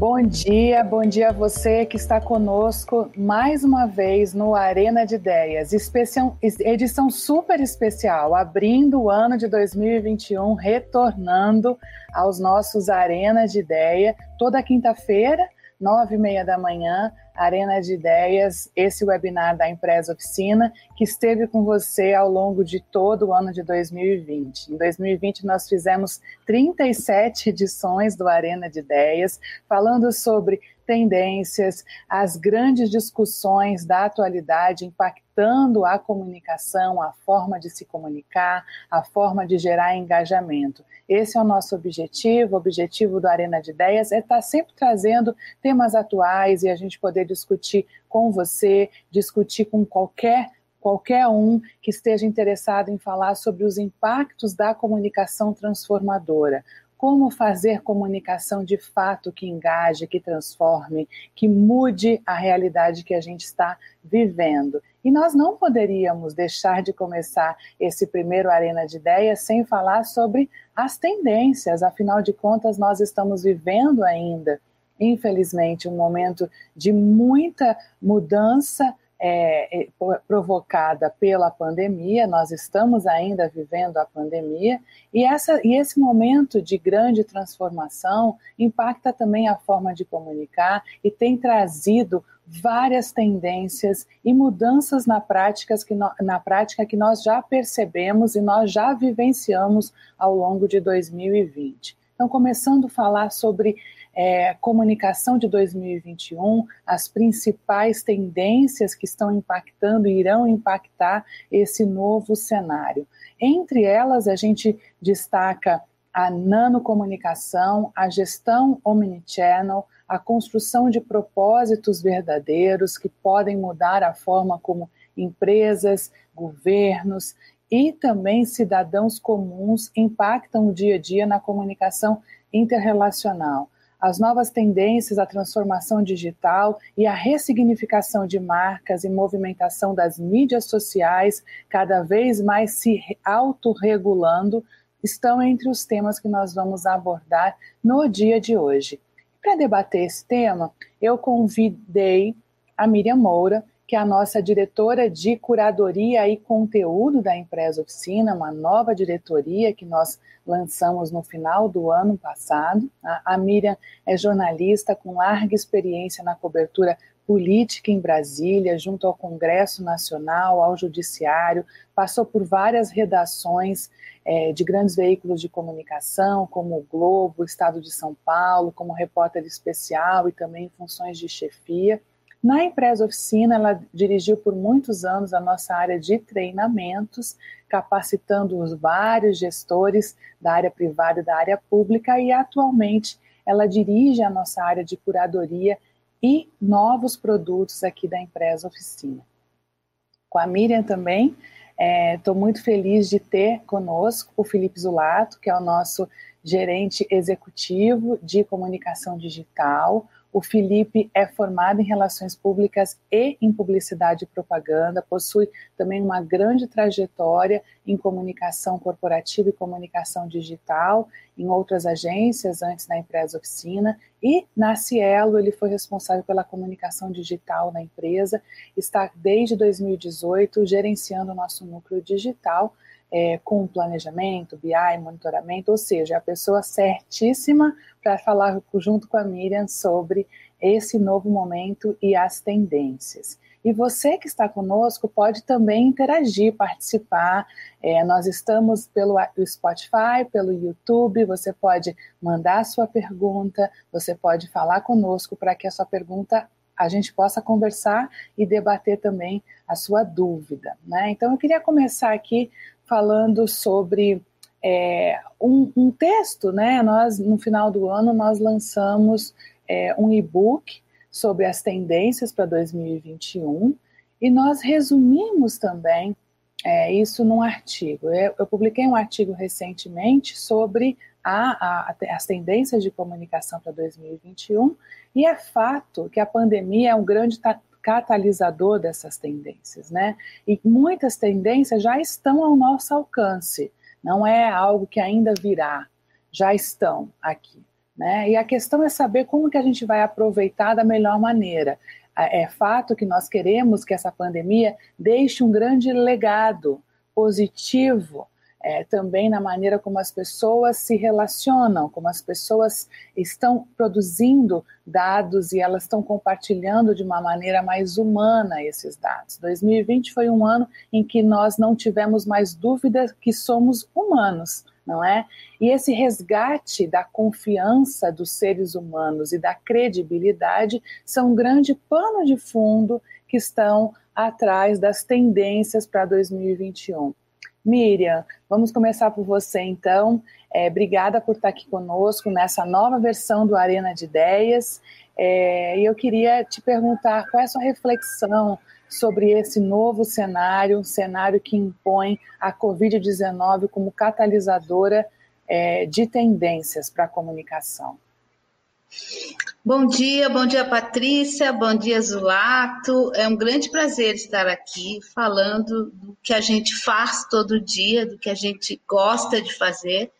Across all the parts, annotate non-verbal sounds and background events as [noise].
Bom dia, bom dia a você que está conosco mais uma vez no Arena de Ideias, edição super especial, abrindo o ano de 2021, retornando aos nossos Arena de Ideia, toda quinta-feira, nove e meia da manhã, Arena de Ideias, esse webinar da Empresa Oficina, que esteve com você ao longo de todo o ano de 2020. Em 2020, nós fizemos 37 edições do Arena de Ideias, falando sobre tendências, as grandes discussões da atualidade impactando a comunicação, a forma de se comunicar, a forma de gerar engajamento. Esse é o nosso objetivo, o objetivo do Arena de Ideias é estar sempre trazendo temas atuais e a gente poder discutir com você, discutir com qualquer qualquer um que esteja interessado em falar sobre os impactos da comunicação transformadora como fazer comunicação de fato que engaje, que transforme, que mude a realidade que a gente está vivendo. E nós não poderíamos deixar de começar esse primeiro Arena de Ideias sem falar sobre as tendências, afinal de contas, nós estamos vivendo ainda, infelizmente, um momento de muita mudança é, é provocada pela pandemia, nós estamos ainda vivendo a pandemia, e, essa, e esse momento de grande transformação impacta também a forma de comunicar e tem trazido várias tendências e mudanças na, práticas que no, na prática que nós já percebemos e nós já vivenciamos ao longo de 2020. Então, começando a falar sobre é, comunicação de 2021, as principais tendências que estão impactando e irão impactar esse novo cenário. Entre elas, a gente destaca a nanocomunicação, a gestão omnichannel, a construção de propósitos verdadeiros que podem mudar a forma como empresas, governos e também cidadãos comuns impactam o dia a dia na comunicação interrelacional as novas tendências, a transformação digital e a ressignificação de marcas e movimentação das mídias sociais, cada vez mais se autorregulando, estão entre os temas que nós vamos abordar no dia de hoje. Para debater esse tema, eu convidei a Miriam Moura, que é a nossa diretora de curadoria e conteúdo da Empresa Oficina, uma nova diretoria que nós lançamos no final do ano passado. A Miriam é jornalista com larga experiência na cobertura política em Brasília, junto ao Congresso Nacional, ao Judiciário, passou por várias redações é, de grandes veículos de comunicação, como o Globo, o Estado de São Paulo, como repórter especial e também funções de chefia. Na empresa oficina, ela dirigiu por muitos anos a nossa área de treinamentos, capacitando os vários gestores da área privada e da área pública, e atualmente ela dirige a nossa área de curadoria e novos produtos aqui da empresa oficina. Com a Miriam também, estou é, muito feliz de ter conosco o Felipe Zulato, que é o nosso gerente executivo de comunicação digital, o Felipe é formado em Relações Públicas e em Publicidade e Propaganda, possui também uma grande trajetória em comunicação corporativa e comunicação digital em outras agências, antes na empresa Oficina, e na Cielo ele foi responsável pela comunicação digital na empresa, está desde 2018 gerenciando o nosso núcleo digital, é, com planejamento, BI, monitoramento, ou seja, a pessoa certíssima para falar junto com a Miriam sobre esse novo momento e as tendências. E você que está conosco pode também interagir, participar. É, nós estamos pelo Spotify, pelo YouTube. Você pode mandar sua pergunta, você pode falar conosco para que a sua pergunta a gente possa conversar e debater também a sua dúvida. Né? Então, eu queria começar aqui falando sobre é, um, um, texto, né? Nós, no final do ano, nós lançamos é, um e-book sobre as tendências para 2021 e nós resumimos também é, isso num artigo. Eu, eu, publiquei um artigo recentemente sobre a, a, as tendências de comunicação para 2021 e é fato que a pandemia é um grande catalisador dessas tendências, né? E muitas tendências já estão ao nosso alcance, não é algo que ainda virá, já estão aqui. Né? E a questão é saber como que a gente vai aproveitar da melhor maneira. É fato que nós queremos que essa pandemia deixe um grande legado positivo é, também na maneira como as pessoas se relacionam, como as pessoas estão produzindo dados e elas estão compartilhando de uma maneira mais humana esses dados. 2020 foi um ano em que nós não tivemos mais dúvida que somos humanos, não é? E esse resgate da confiança dos seres humanos e da credibilidade são um grande pano de fundo que estão atrás das tendências para 2021. Miriam, vamos começar por você então. É, obrigada por estar aqui conosco nessa nova versão do Arena de Ideias. É, eu queria te perguntar qual é a sua reflexão sobre esse novo cenário, cenário que impõe a Covid-19 como catalisadora é, de tendências para a comunicação. Bom dia, bom dia Patrícia, bom dia Zulato. É um grande prazer estar aqui falando do que a gente faz todo dia, do que a gente gosta de fazer,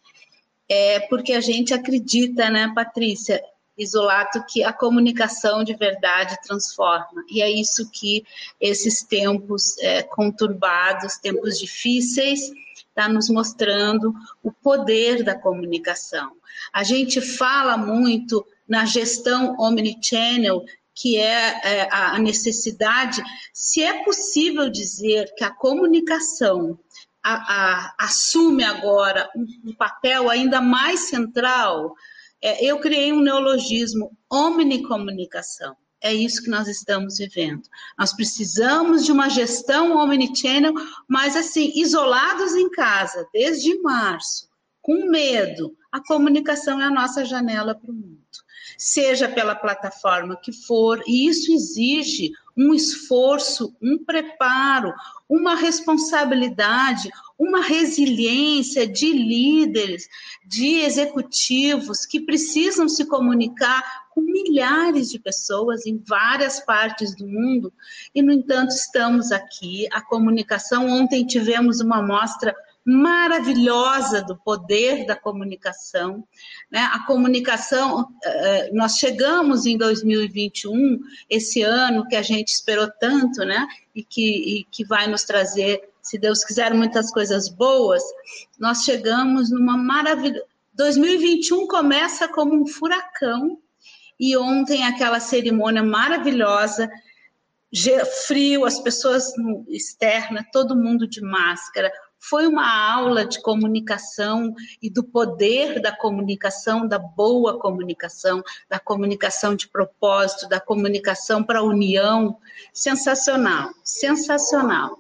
é porque a gente acredita, né, Patrícia, Isolato, que a comunicação de verdade transforma. E é isso que esses tempos é, conturbados, tempos difíceis, está nos mostrando o poder da comunicação. A gente fala muito na gestão omnichannel, que é, é a necessidade, se é possível dizer que a comunicação a, a, assume agora um, papel ainda mais central, é, eu criei um neologismo, omnicomunicação. É isso que nós estamos vivendo. Nós precisamos de uma gestão omnichannel, mas assim, isolados em casa, desde março, com medo. A comunicação é a nossa janela para o mundo seja pela plataforma que for, e isso exige um esforço, um preparo, uma responsabilidade, uma resiliência de líderes, de executivos que precisam se comunicar com milhares de pessoas em várias partes do mundo, e, no entanto, estamos aqui. A comunicação, ontem tivemos uma mostra maravilhosa do poder da comunicação. Né? A comunicação, eh, nós chegamos em 2021, esse ano que a gente esperou tanto, né? E que, e que vai nos trazer, se Deus quiser, muitas coisas boas. Nós chegamos numa maravilha. 2021 começa como um furacão, e ontem aquela cerimônia maravilhosa frio, as pessoas externas, todo mundo de máscara, foi uma aula de comunicação e do poder da comunicação, da boa comunicação, da comunicação de propósito, da comunicação para a união. Sensacional, sensacional.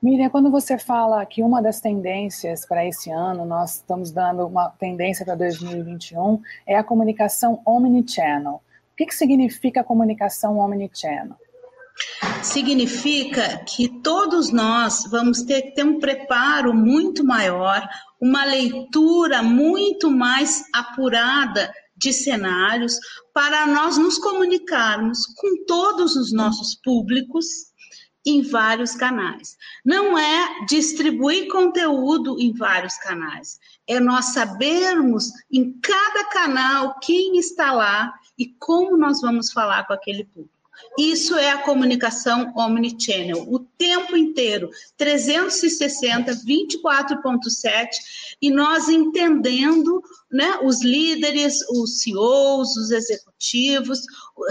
Miriam, quando você fala que uma das tendências para esse ano, nós estamos dando uma tendência para 2021, é a comunicação omnichannel. O que, que significa comunicação omnichannel? Significa que todos nós vamos ter que ter um preparo muito maior, uma leitura muito mais apurada de cenários para nós nos comunicarmos com todos os nossos públicos em vários canais. Não é distribuir conteúdo em vários canais, é nós sabermos em cada canal quem está lá e como nós vamos falar com aquele público. Isso é a comunicação omnichannel, o tempo inteiro, 360, 24.7, e nós entendendo né, os líderes, os CEOs, os executivos,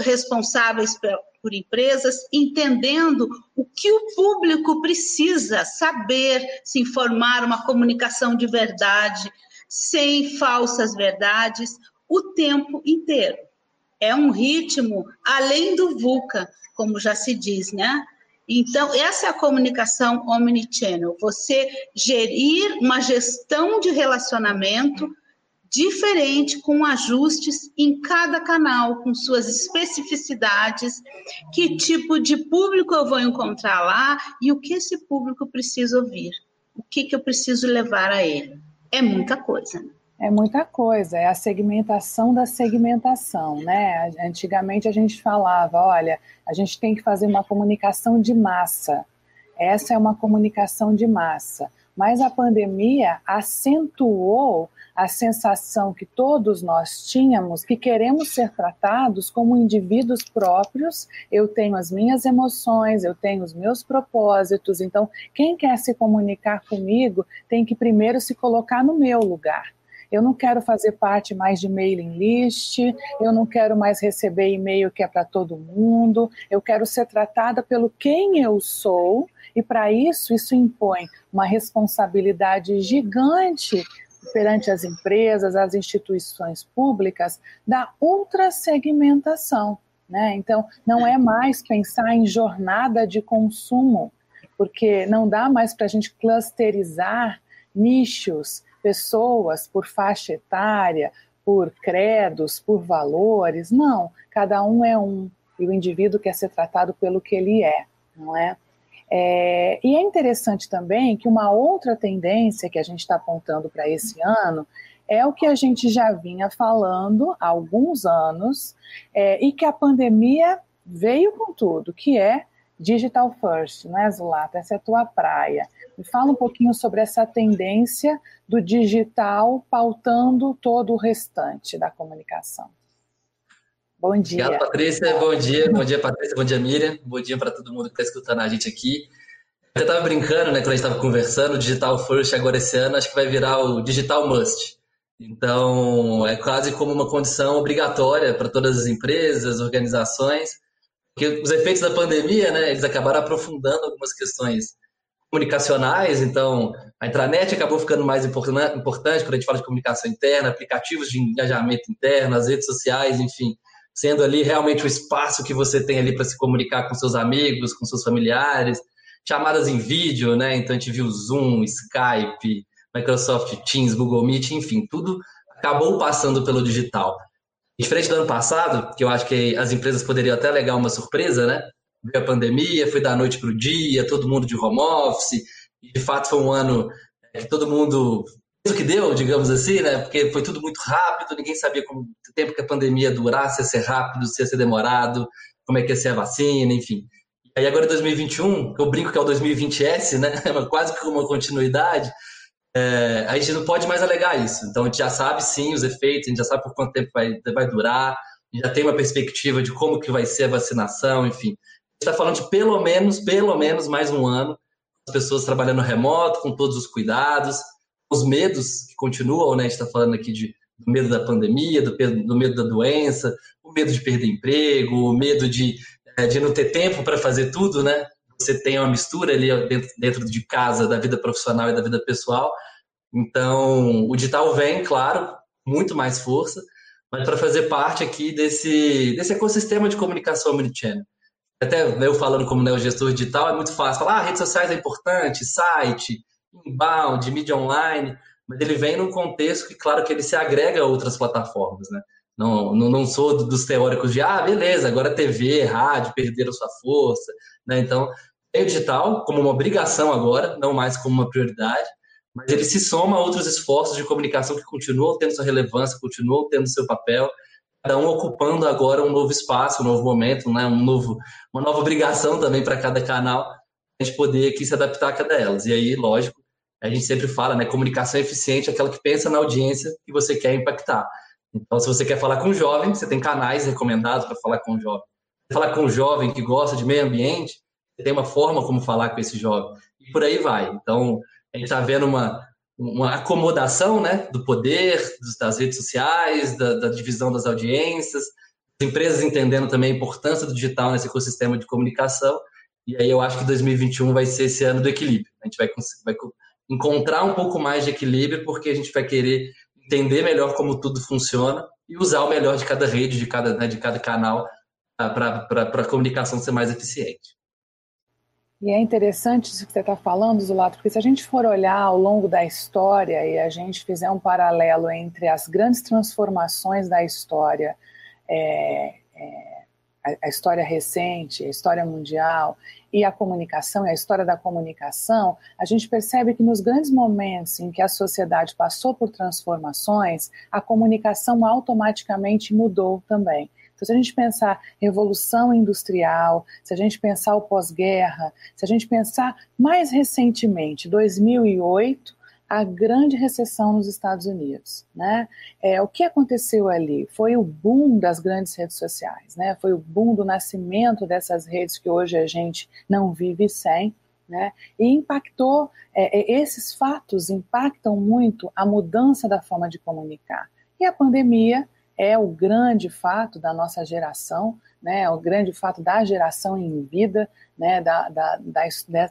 responsáveis por empresas, entendendo o que o público precisa saber, se informar, uma comunicação de verdade, sem falsas verdades, o tempo inteiro é um ritmo além do VUCA, como já se diz, né? Então, essa é a comunicação omnichannel, você gerir uma gestão de relacionamento diferente, com ajustes em cada canal, com suas especificidades, que tipo de público eu vou encontrar lá e o que esse público precisa ouvir, o que, que eu preciso levar a ele. É muita coisa. Né? É muita coisa, é a segmentação da segmentação, né? Antigamente a gente falava, olha, a gente tem que fazer uma comunicação de massa. Essa é uma comunicação de massa. mas a pandemia acentuou a sensação que todos nós tínhamos que queremos ser tratados como indivíduos próprios. Eu tenho as minhas emoções, eu tenho os meus propósitos. Então, quem quer se comunicar comigo tem que primeiro se colocar no meu lugar. Eu não quero fazer parte mais de mailing list, eu não quero mais receber e-mail que é para todo mundo, eu quero ser tratada pelo quem eu sou, e para isso, isso impõe uma responsabilidade gigante perante as empresas, as instituições públicas, da ultrasegmentação. Né? Então, não é mais pensar em jornada de consumo, porque não dá mais para a gente clusterizar nichos, pessoas por faixa etária, por credos, por valores. Não, cada um é um e o indivíduo quer ser tratado pelo que ele é, não é? É, e é interessante também que uma outra tendência que a gente está apontando para esse ano é o que a gente já vinha falando há alguns anos é, e que a pandemia veio com tudo, que é digital first, né, Zulata? Essa é a tua praia. Me fala um pouquinho sobre essa tendência do digital pautando todo o restante da comunicação. Bom dia. Obrigado, Patrícia. Bom dia. Bom dia, Patrícia. Bom dia, Miriam. Bom dia para todo mundo que está escutando a gente aqui. Eu estava brincando, né, quando a gente estava conversando, o Digital First agora esse ano, acho que vai virar o Digital Must. Então, é quase como uma condição obrigatória para todas as empresas, organizações, porque os efeitos da pandemia, né, eles acabaram aprofundando algumas questões comunicacionais, então a intranet acabou ficando mais importante quando a gente fala de comunicação interna, aplicativos de engajamento interno, as redes sociais, enfim, sendo ali realmente o espaço que você tem ali para se comunicar com seus amigos, com seus familiares, chamadas em vídeo, né? Então a gente viu Zoom, Skype, Microsoft Teams, Google Meet, enfim, tudo acabou passando pelo digital. Diferente do ano passado, que eu acho que as empresas poderiam até alegar uma surpresa, né? Veio a pandemia, foi da noite para o dia, todo mundo de home office, e de fato foi um ano que todo mundo o que deu, digamos assim, né? Porque foi tudo muito rápido, ninguém sabia como o tempo que a pandemia ia durar, se ia ser rápido, se ia ser demorado, como é que ia ser a vacina, enfim. Aí agora 2021, que eu brinco que é o 2020S, né? [laughs] Quase que uma continuidade. É, a gente não pode mais alegar isso. Então a gente já sabe sim os efeitos, a gente já sabe por quanto tempo vai, vai durar, já tem uma perspectiva de como que vai ser a vacinação, enfim. A gente está falando de pelo menos, pelo menos mais um ano, as pessoas trabalhando remoto, com todos os cuidados, os medos que continuam, né? A gente está falando aqui de, do medo da pandemia, do, do, medo da doença, o medo de perder emprego, o medo de, é, de não ter tempo para fazer tudo, né? Você tem uma mistura ali dentro, dentro de casa da vida profissional e da vida pessoal. Então, o digital vem, claro, muito mais força, mas para fazer parte aqui desse, desse ecossistema de comunicação omnichannel. Até eu falando como né, gestor digital, é muito fácil falar, ah, redes sociais é importante, site, inbound, mídia online, mas ele vem num contexto que, claro, que ele se agrega a outras plataformas, né? Não, não, não sou dos teóricos de, ah, beleza, agora TV, rádio perderam sua força, né? Então, o digital como uma obrigação agora, não mais como uma prioridade, mas ele se soma a outros esforços de comunicação que continuam tendo sua relevância, continuam tendo seu papel, cada um ocupando agora um novo espaço, um novo momento, né? um novo, uma nova obrigação também para cada canal, a gente poder aqui se adaptar a cada delas. E aí, lógico, a gente sempre fala, né? Comunicação eficiente é aquela que pensa na audiência que você quer impactar. Então, se você quer falar com um jovem, você tem canais recomendados para falar com um jovem. Falar com um jovem que gosta de meio ambiente, você tem uma forma como falar com esse jovem. E por aí vai. Então, a gente está vendo uma, uma acomodação né, do poder, das redes sociais, da, da divisão das audiências, as empresas entendendo também a importância do digital nesse ecossistema de comunicação. E aí eu acho que 2021 vai ser esse ano do equilíbrio. A gente vai, vai encontrar um pouco mais de equilíbrio, porque a gente vai querer entender melhor como tudo funciona e usar o melhor de cada rede, de cada, né, de cada canal, para a comunicação ser mais eficiente. E é interessante isso que você está falando, Zulato, porque se a gente for olhar ao longo da história e a gente fizer um paralelo entre as grandes transformações da história, é, é, a, história recente, a história mundial e a comunicação, e a história da comunicação, a gente percebe que nos grandes momentos em que a sociedade passou por transformações, a comunicação automaticamente mudou também Então, se a gente pensar revolução industrial, se a gente pensar o pós-guerra, se a gente pensar mais recentemente, 2008, a grande recessão nos Estados Unidos. Né? É, o que aconteceu ali? Foi o boom das grandes redes sociais, né? foi o boom do nascimento dessas redes que hoje a gente não vive sem. Né? E impactou, é, é esses fatos impactam muito a mudança da forma de comunicar. E a pandemia é o grande fato da nossa geração, né, o grande fato da geração em vida, né, da, da, da,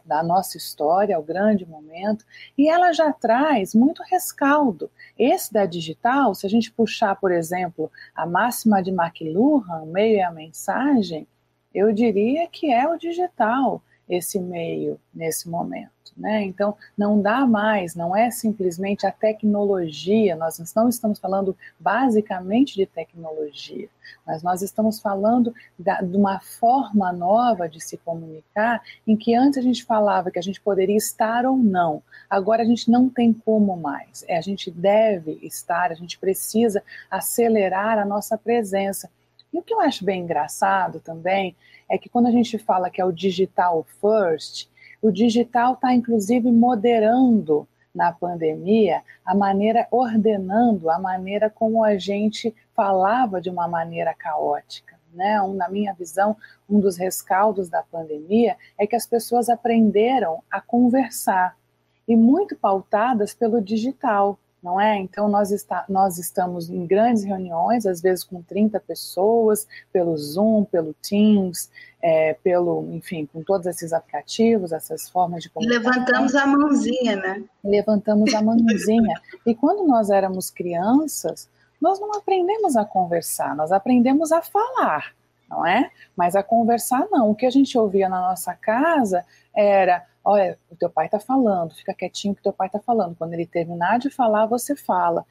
da, nossa história, o grande momento, e ela já traz muito rescaldo. Esse da digital, se a gente puxar, por exemplo, a máxima de McLuhan, meio e a mensagem, eu diria que é o digital, esse meio, nesse momento. Né? Então, não dá mais, não é simplesmente a tecnologia, nós não estamos falando basicamente de tecnologia, mas nós estamos falando da, de uma forma nova de se comunicar, em que antes a gente falava que a gente poderia estar ou não, agora a gente não tem como mais, é, a gente deve estar, a gente precisa acelerar a nossa presença. E o que eu acho bem engraçado também é que quando a gente fala que é o digital first, o digital está, inclusive, moderando na pandemia a maneira, ordenando a maneira como a gente falava de uma maneira caótica. Né? Um, na minha visão, um dos rescaldos da pandemia é que as pessoas aprenderam a conversar e muito pautadas pelo digital não é? Então, nós, está, nós estamos em grandes reuniões, às vezes com 30 pessoas, pelo Zoom, pelo Teams, é, pelo, enfim, com todos esses aplicativos, essas formas de comunicação. Levantamos a mãozinha, né? Levantamos a mãozinha. [laughs] e quando nós éramos crianças, nós não aprendemos a conversar, nós aprendemos a falar, não é? Mas a conversar não. O que a gente ouvia na nossa casa era olha, o teu pai está falando, fica quietinho que teu pai está falando. Quando ele terminar de falar, você fala.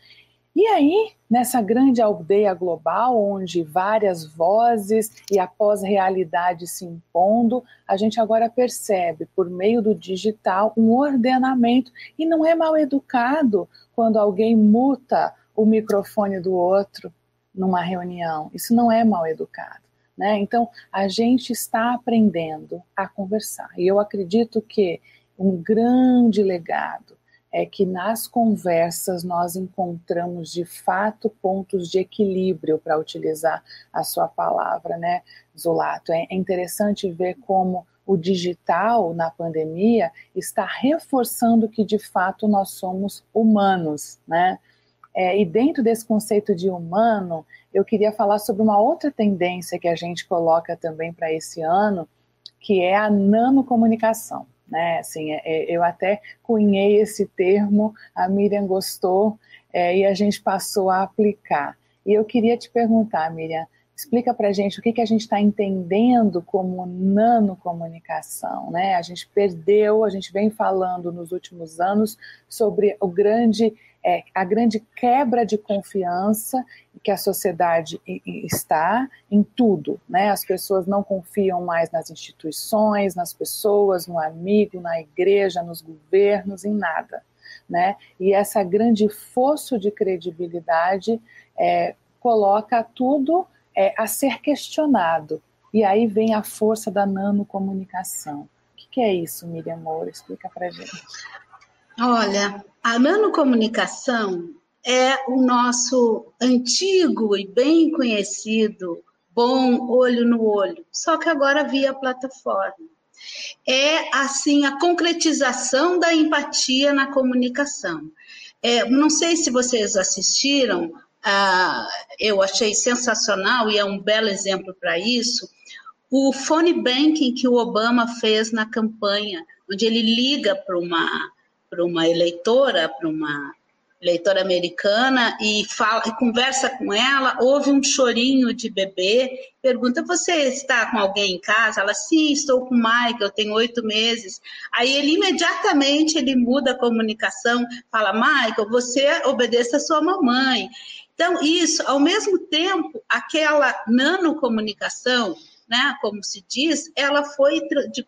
E aí, nessa grande aldeia global, onde várias vozes e a pós-realidade se impondo, a gente agora percebe, por meio do digital, um ordenamento. E não é mal educado quando alguém muta o microfone do outro numa reunião. Isso não é mal educado. Né? Então, a gente está aprendendo a conversar. E eu acredito que um grande legado é que nas conversas nós encontramos de fato pontos de equilíbrio para utilizar a sua palavra, né, Zulato? É interessante ver como o digital na pandemia está reforçando que de fato nós somos humanos, né? É, e dentro desse conceito de humano, eu queria falar sobre uma outra tendência que a gente coloca também para esse ano, que é a nanocomunicação. Né? Assim, é, é, eu até cunhei esse termo, a Miriam gostou é, e a gente passou a aplicar. E eu queria te perguntar, Miriam, explica para a gente o que, que a gente está entendendo como nanocomunicação. Né? A gente perdeu, a gente vem falando nos últimos anos sobre o grande é, a grande quebra de confiança que a sociedade está em tudo, né? As pessoas não confiam mais nas instituições, nas pessoas, no amigo, na igreja, nos governos, em nada, né? E essa grande fosso de credibilidade é, coloca tudo é, a ser questionado. E aí vem a força da nanocomunicação. O que, que é isso, Miriam Moura? Explica para gente. Olha, a nanocomunicação é o nosso antigo e bem conhecido bom olho no olho, só que agora via plataforma. É assim a concretização da empatia na comunicação. É, não sei se vocês assistiram, ah, eu achei sensacional e é um belo exemplo para isso. O phone banking que o Obama fez na campanha, onde ele liga para uma para uma eleitora, para uma eleitora americana e fala e conversa com ela, ouve um chorinho de bebê, pergunta: você está com alguém em casa? Ela sim, estou com o Michael, eu tenho oito meses. Aí ele imediatamente ele muda a comunicação, fala: Michael, você obedeça a sua mamãe. Então isso, ao mesmo tempo, aquela nanocomunicação né, como se diz, ela foi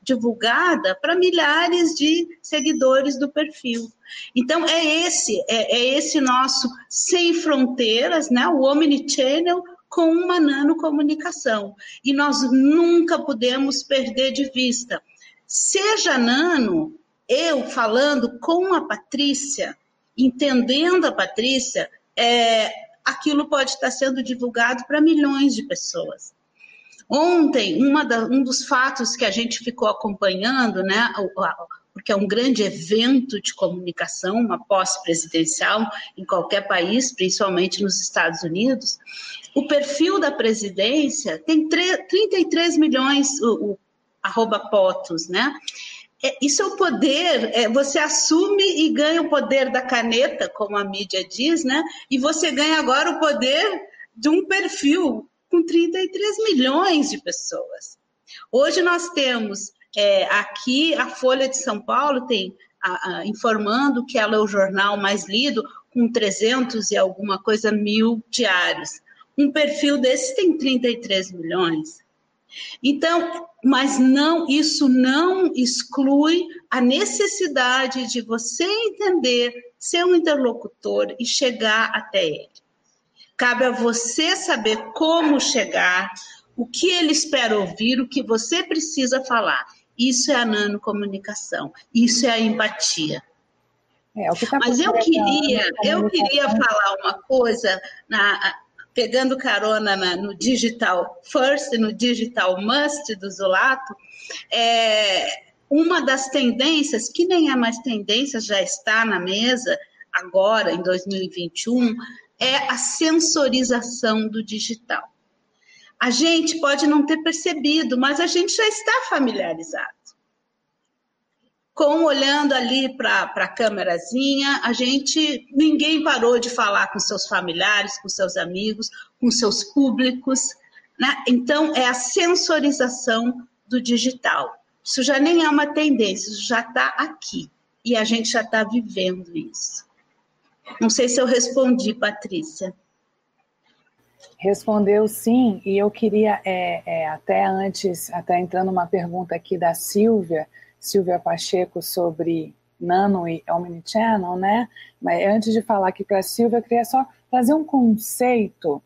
divulgada para milhares de seguidores do perfil. Então é esse, é, é esse nosso sem fronteiras, né, o omnichannel com uma nanocomunicação. E nós nunca podemos perder de vista. Seja nano, eu falando com a Patrícia, entendendo a Patrícia, é, aquilo pode estar sendo divulgado para milhões de pessoas. Ontem, da, um dos fatos que a gente ficou acompanhando, né, porque é um grande evento de comunicação, uma pós-presidencial em qualquer país, principalmente nos Estados Unidos, o perfil da presidência tem 33 milhões, o, o arroba potos, né? É, isso é o poder, é, você assume e ganha o poder da caneta, como a mídia diz, né? E você ganha agora o poder de um perfil com 33 milhões de pessoas. Hoje nós temos é, aqui a Folha de São Paulo tem a, a, informando que ela é o jornal mais lido, com 300 e alguma coisa mil diários. Um perfil desse tem 33 milhões. Então, mas não, isso não exclui a necessidade de você entender ser um interlocutor e chegar até ele. Cabe a você saber como chegar, o que ele espera ouvir, o que você precisa falar. Isso é a nanocomunicação, isso é a empatia. É, tá Mas eu queria, eu queria falar uma coisa, na, pegando carona na, no digital first, no digital must do Zulato, é, uma das tendências, que nem é mais tendência, já está na mesa agora, em 2021, é a sensorização do digital. A gente pode não ter percebido, mas a gente já está familiarizado. Com olhando ali para a câmerazinha, a gente ninguém parou de falar com seus familiares, com seus amigos, com seus públicos. Né? Então, é a sensorização do digital. Isso já nem é uma tendência, isso já está aqui. E a gente já está vivendo isso. Não sei se eu respondi, Patrícia. Respondeu sim, e eu queria, é, é, até antes, até entrando uma pergunta aqui da Silvia, Silvia Pacheco, sobre Nano e Omnichannel, né? Mas antes de falar aqui para a Silvia, eu queria só trazer um conceito,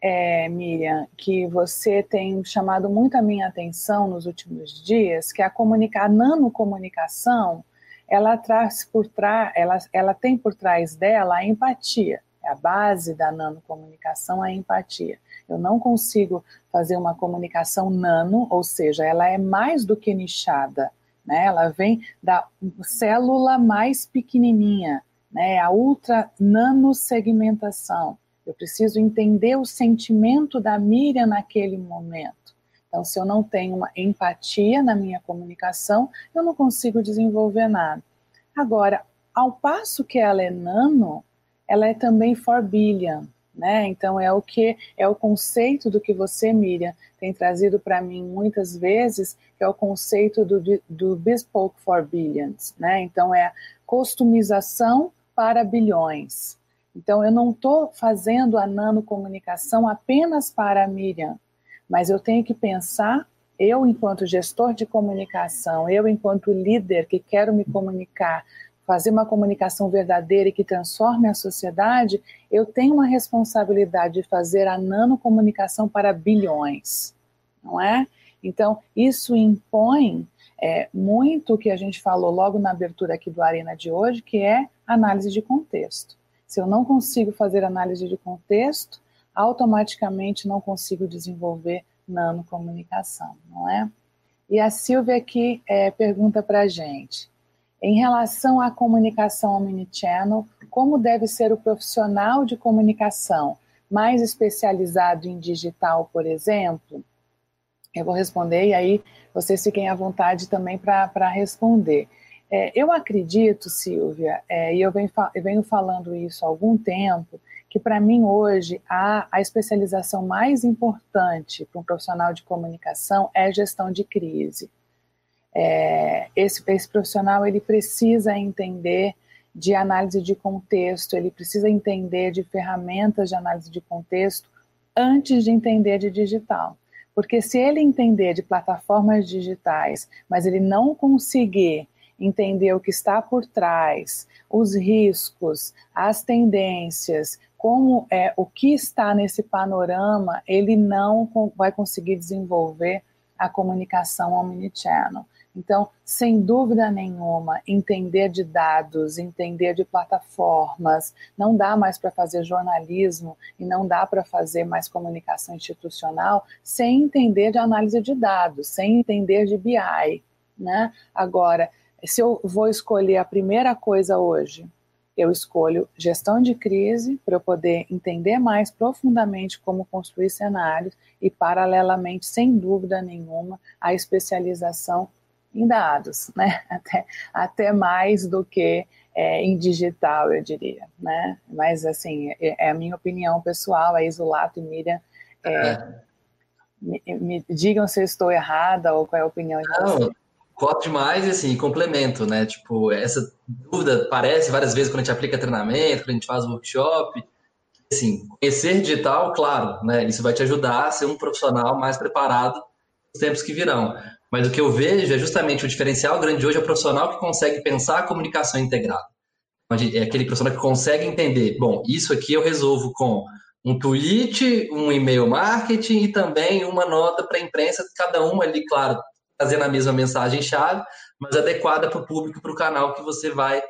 é, Miriam, que você tem chamado muito a minha atenção nos últimos dias, que é a comunicar, a nanocomunicação, ela traz por trás, ela, ela tem por trás dela a empatia a base da nanocomunicação é a empatia. Eu não consigo fazer uma comunicação nano, ou seja, ela é mais do que nichada, né? Ela vem da célula mais pequenininha, né? A ultra nanosegmentação. Eu preciso entender o sentimento da Miriam naquele momento. Então, se eu não tenho uma empatia na minha comunicação, eu não consigo desenvolver nada. Agora, ao passo que ela é nano, ela é também for billion, né? Então é o que é o conceito do que você, Miriam, tem trazido para mim muitas vezes, que é o conceito do, do bespoke for billions, né? Então é customização para bilhões. Então eu não estou fazendo a nanocomunicação apenas para a Miriam, mas eu tenho que pensar eu enquanto gestor de comunicação, eu enquanto líder que quero me comunicar fazer uma comunicação verdadeira e que transforme a sociedade, eu tenho uma responsabilidade de fazer a nanocomunicação para bilhões, não é? Então, isso impõe é, muito o que a gente falou logo na abertura aqui do Arena de hoje, que é análise de contexto. Se eu não consigo fazer análise de contexto, automaticamente não consigo desenvolver nanocomunicação, não é? E a Silvia aqui é, pergunta para a gente, em relação à comunicação omnichannel, como deve ser o profissional de comunicação mais especializado em digital, por exemplo? Eu vou responder e aí vocês fiquem à vontade também para responder. É, eu acredito, Silvia, é, e eu venho, eu venho falando isso há algum tempo, que para mim hoje a, a especialização mais importante para um profissional de comunicação é gestão de crise é, esse, esse profissional ele precisa entender de análise de contexto, ele precisa entender de ferramentas de análise de contexto antes de entender de digital. Porque se ele entender de plataformas digitais, mas ele não conseguir entender o que está por trás, os riscos, as tendências, como é o que está nesse panorama, ele não vai conseguir desenvolver a comunicação omnichannel. Então, sem dúvida nenhuma, entender de dados, entender de plataformas, não dá mais para fazer jornalismo e não dá para fazer mais comunicação institucional sem entender de análise de dados, sem entender de BI. Né? Agora, se eu vou escolher a primeira coisa hoje, eu escolho gestão de crise para eu poder entender mais profundamente como construir cenários e, paralelamente, sem dúvida nenhuma, a especialização em dados, né? [laughs] Até, até mais do que é, em digital, eu diria, né? Mas, assim, é, é a minha opinião pessoal, a Isolato e Miriam, é, é. Me, me, digam se eu estou errada ou qual é a opinião de vocês. Coto demais e assim, complemento, né? Tipo, essa dúvida aparece várias vezes quando a gente aplica treinamento, quando a gente faz workshop. Assim, conhecer digital, claro, né? Isso vai te ajudar a ser um profissional mais preparado nos tempos que virão. Mas o que eu vejo é justamente o diferencial grande hoje é o profissional que consegue pensar a comunicação integrada. É aquele profissional que consegue entender, bom, isso aqui eu resolvo com um tweet, um e-mail marketing e também uma nota para a imprensa, cada uma ali, claro, trazendo a mesma mensagem-chave, mas adequada para o público, para o canal que você vai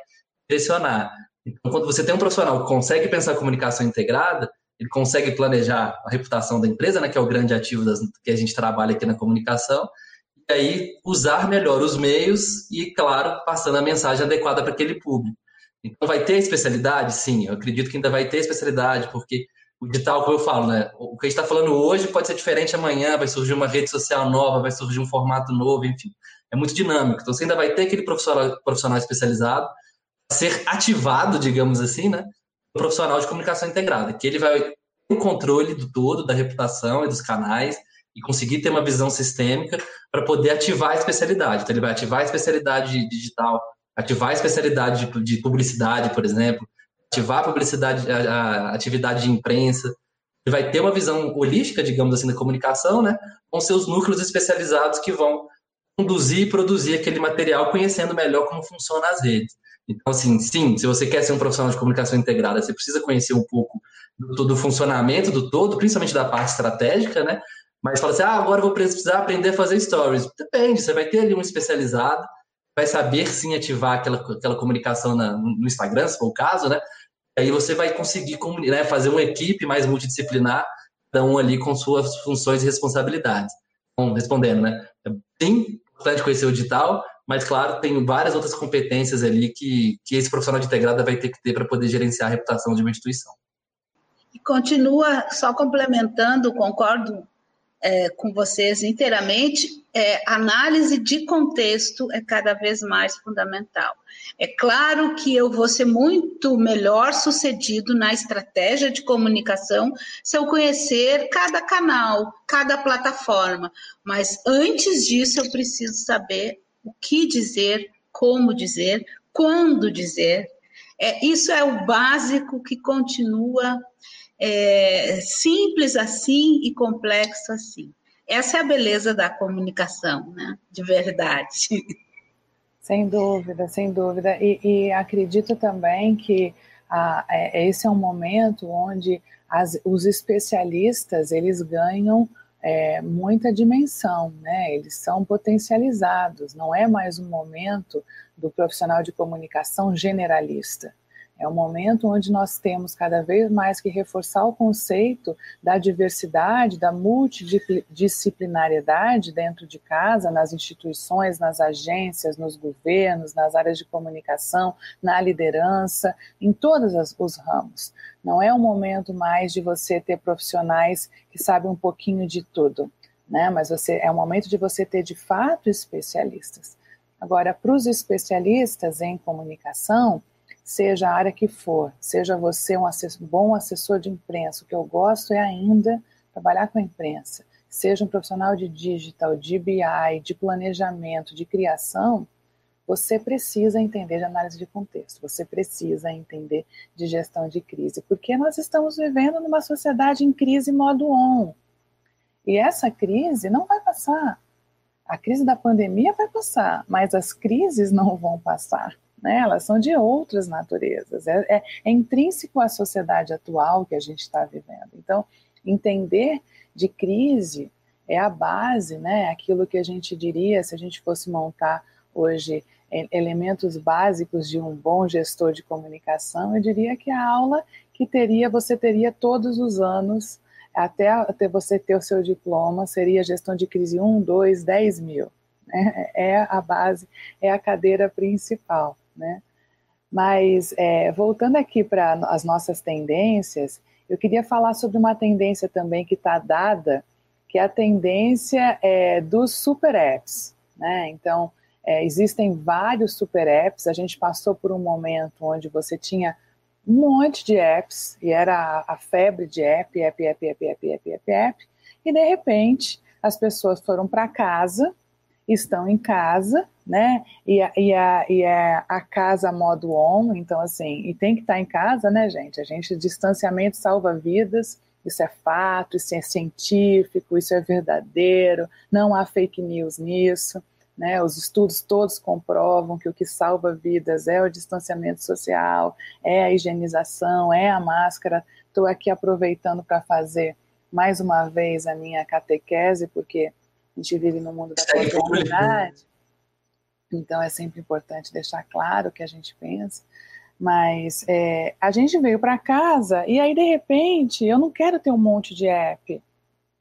direcionar. Então, quando você tem um profissional que consegue pensar comunicação integrada, ele consegue planejar a reputação da empresa, né, que é o grande ativo das, que a gente trabalha aqui na comunicação, e aí usar melhor os meios e, claro, passando a mensagem adequada para aquele público. Então, vai ter especialidade? Sim, eu acredito que ainda vai ter especialidade, porque o digital, como eu falo, né? O que a gente está falando hoje pode ser diferente amanhã, vai surgir uma rede social nova, vai surgir um formato novo, enfim. É muito dinâmico. Então, você ainda vai ter aquele profissional, profissional especializado ser ativado, digamos assim, né? O profissional de comunicação integrada, que ele vai ter o controle do todo, da reputação e dos canais, e conseguir ter uma visão sistêmica para poder ativar a especialidade. Então, ele vai ativar a especialidade digital, ativar a especialidade de publicidade, por exemplo, ativar a publicidade, a, a atividade de imprensa, ele vai ter uma visão holística, digamos assim, da comunicação, né, com seus núcleos especializados que vão conduzir e produzir aquele material conhecendo melhor como funcionam as redes. Então, assim, sim, se você quer ser um profissional de comunicação integrada, você precisa conhecer um pouco do, do funcionamento do todo, principalmente da parte estratégica, né? Mas fala assim, ah, agora vou precisar aprender a fazer stories. Depende, você vai ter ali um especializado, vai saber sim ativar aquela, aquela comunicação na, no Instagram, se for o caso, né? Aí você vai conseguir né, fazer uma equipe mais multidisciplinar, um ali com suas funções e responsabilidades. Bom, respondendo, né? É bem importante conhecer o digital, mas claro, tem várias outras competências ali que, que esse profissional de integrada vai ter que ter para poder gerenciar a reputação de uma instituição. E continua, só complementando, concordo é, com vocês inteiramente, é, análise de contexto é cada vez mais fundamental. É claro que eu vou ser muito melhor sucedido na estratégia de comunicação se eu conhecer cada canal, cada plataforma, mas antes disso eu preciso saber o que dizer, como dizer, quando dizer. É, isso é o básico que continua é, simples assim e complexo assim. Essa é a beleza da comunicação, né? De verdade. [laughs] Sem dúvida, sem dúvida. E, e acredito também que ah, é, esse é um momento onde as, os especialistas eles ganham é, muita dimensão, né? Eles são potencializados. Não é mais um momento do profissional de comunicação generalista. É um momento onde nós temos cada vez mais que reforçar o conceito da diversidade, da multidisciplinariedade dentro de casa, nas instituições, nas agências, nos governos, nas áreas de comunicação, na liderança, em todos os ramos. Não é um momento mais de você ter profissionais que sabem um pouquinho de tudo, né? Mas você é um momento de você ter de fato especialistas. Agora, para os especialistas em comunicação, seja a área que for, seja você um assessor, bom assessor de imprensa, o que eu gosto é ainda trabalhar com a imprensa, seja um profissional de digital, de BI, de planejamento, de criação, você precisa entender de análise de contexto, você precisa entender de gestão de crise, porque nós estamos vivendo numa sociedade em crise modo on. E essa crise não vai passar. A crise da pandemia vai passar, mas as crises não vão passar né? elas são de outras naturezas. É, é, é intrínseco à sociedade atual que a gente está vivendo. Então, entender de crise é a base, né? aquilo que a gente diria se a gente fosse montar hoje elementos básicos de um bom gestor de comunicação, eu diria que a aula que teria, você teria todos os anos, até, até você ter o seu diploma, seria gestão de crise 1, 2, 10 mil. Né? É a base, é a cadeira principal. Né? Mas, é, voltando aqui para as nossas tendências, eu queria falar sobre uma tendência também que está dada, que é a tendência é, dos super apps. Né? Então, é, existem vários super apps. A gente passou por um momento onde você tinha um monte de apps e era a, febre de app, app, app, app, app, app, app, app. E de repente as pessoas foram para casa, estão em casa, né? E a, e, a, e a, a casa modo on, então assim, e tem que estar tá em casa, né, gente? A gente, distanciamento salva vidas, isso é fato, isso é científico, isso é verdadeiro, não há fake news nisso. Né, os estudos todos comprovam que o que salva vidas é o distanciamento social, é a higienização, é a máscara. Estou aqui aproveitando para fazer mais uma vez a minha catequese, porque a gente vive no mundo da pós então é sempre importante deixar claro o que a gente pensa. Mas é, a gente veio para casa e aí, de repente, eu não quero ter um monte de app,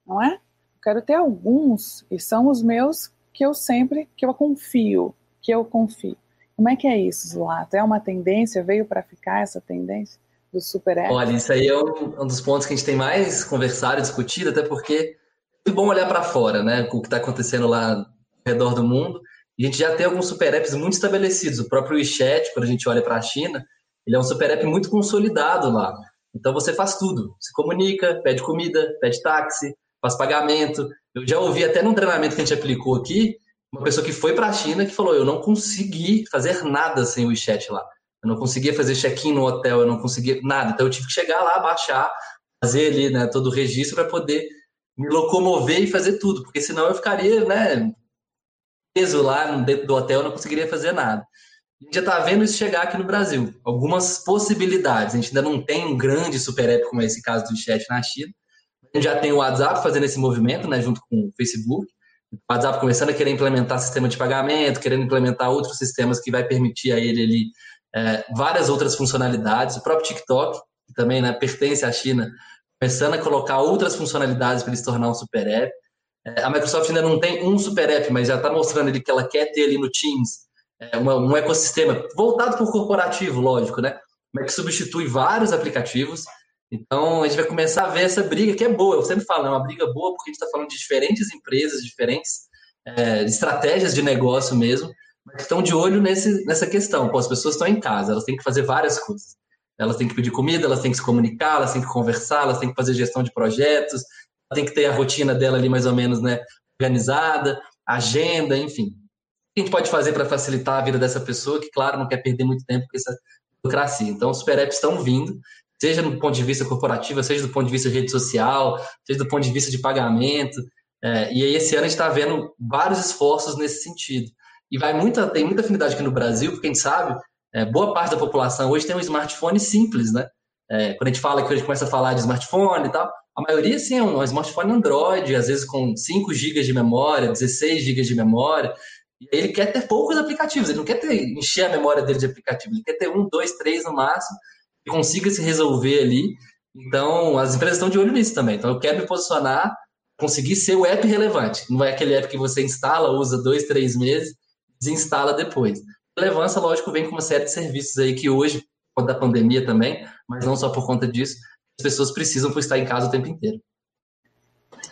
não é? Eu quero ter alguns, e são os meus que eu sempre, que eu confio, que eu confio. Como é que é isso, Zulato? É uma tendência? Veio para ficar essa tendência do super app? Olha, isso aí é um, um, dos pontos que a gente tem mais conversado e discutido, até porque é bom olhar para fora, né? O que está acontecendo lá ao redor do mundo. A gente já tem alguns super apps muito estabelecidos. O próprio WeChat, quando a gente olha para a China, ele é um super app muito consolidado lá. Então você faz tudo. Se comunica, pede comida, pede táxi, faz pagamento. Eu já ouvi até num treinamento que a gente aplicou aqui, uma pessoa que foi para a China que falou: eu não consegui fazer nada sem o WeChat lá. Eu não conseguia fazer check-in no hotel, eu não conseguia nada. Então eu tive que chegar lá, baixar, fazer ali né, todo o registro para poder me locomover e fazer tudo, porque senão eu ficaria né, preso lá dentro do hotel, não conseguiria fazer nada. A gente já está vendo isso chegar aqui no Brasil. Algumas possibilidades. A gente ainda não tem um grande super app como é esse caso do chat na China, a gente já tem o WhatsApp fazendo esse movimento, né, junto com o Facebook. O WhatsApp começando a querer implementar sistema de pagamento, querendo implementar outros sistemas que vai permitir a ele ali é, várias outras funcionalidades. O próprio TikTok, que também né, pertence à China, começando a colocar outras funcionalidades para ele se tornar um super app. É, a Microsoft ainda não tem um super app, mas já está mostrando ali que ela quer ter ali no Teams é, um ecossistema voltado para o corporativo, lógico, né? Mas que substitui vários aplicativos então, a gente vai começar a ver essa briga, que é boa, eu sempre falo, é uma briga boa porque a gente está falando de diferentes empresas, diferentes é, estratégias de negócio mesmo, mas que estão de olho nesse, nessa questão. Pô, as pessoas estão em casa, elas têm que fazer várias coisas. Elas têm que pedir comida, elas têm que se comunicar, elas têm que conversar, elas têm que fazer gestão de projetos, tem que ter a rotina dela ali mais ou menos né, organizada, agenda, enfim. O que a gente pode fazer para facilitar a vida dessa pessoa que, claro, não quer perder muito tempo com essa burocracia? Então, os super apps estão vindo, seja do ponto de vista corporativo, seja do ponto de vista de rede social, seja do ponto de vista de pagamento. É, e aí esse ano a gente está vendo vários esforços nesse sentido. E vai muita, tem muita afinidade aqui no Brasil, porque a gente sabe, é, boa parte da população hoje tem um smartphone simples, né? É, quando a gente fala que a gente começa a falar de smartphone e tal, a maioria sim é um, um smartphone Android, às vezes com 5 GB de memória, 16 GB de memória. E ele quer ter poucos aplicativos, ele não quer ter, encher a memória dele de aplicativos, ele quer ter um, dois, três no máximo consiga se resolver ali. Então, as empresas estão de olho nisso também. Então, eu quero me posicionar, conseguir ser o app relevante. Não é aquele app que você instala, usa dois, três meses, desinstala depois. Relevância, lógico, vem com uma série de serviços aí que hoje, por conta da pandemia também, mas não só por conta disso, as pessoas precisam por estar em casa o tempo inteiro.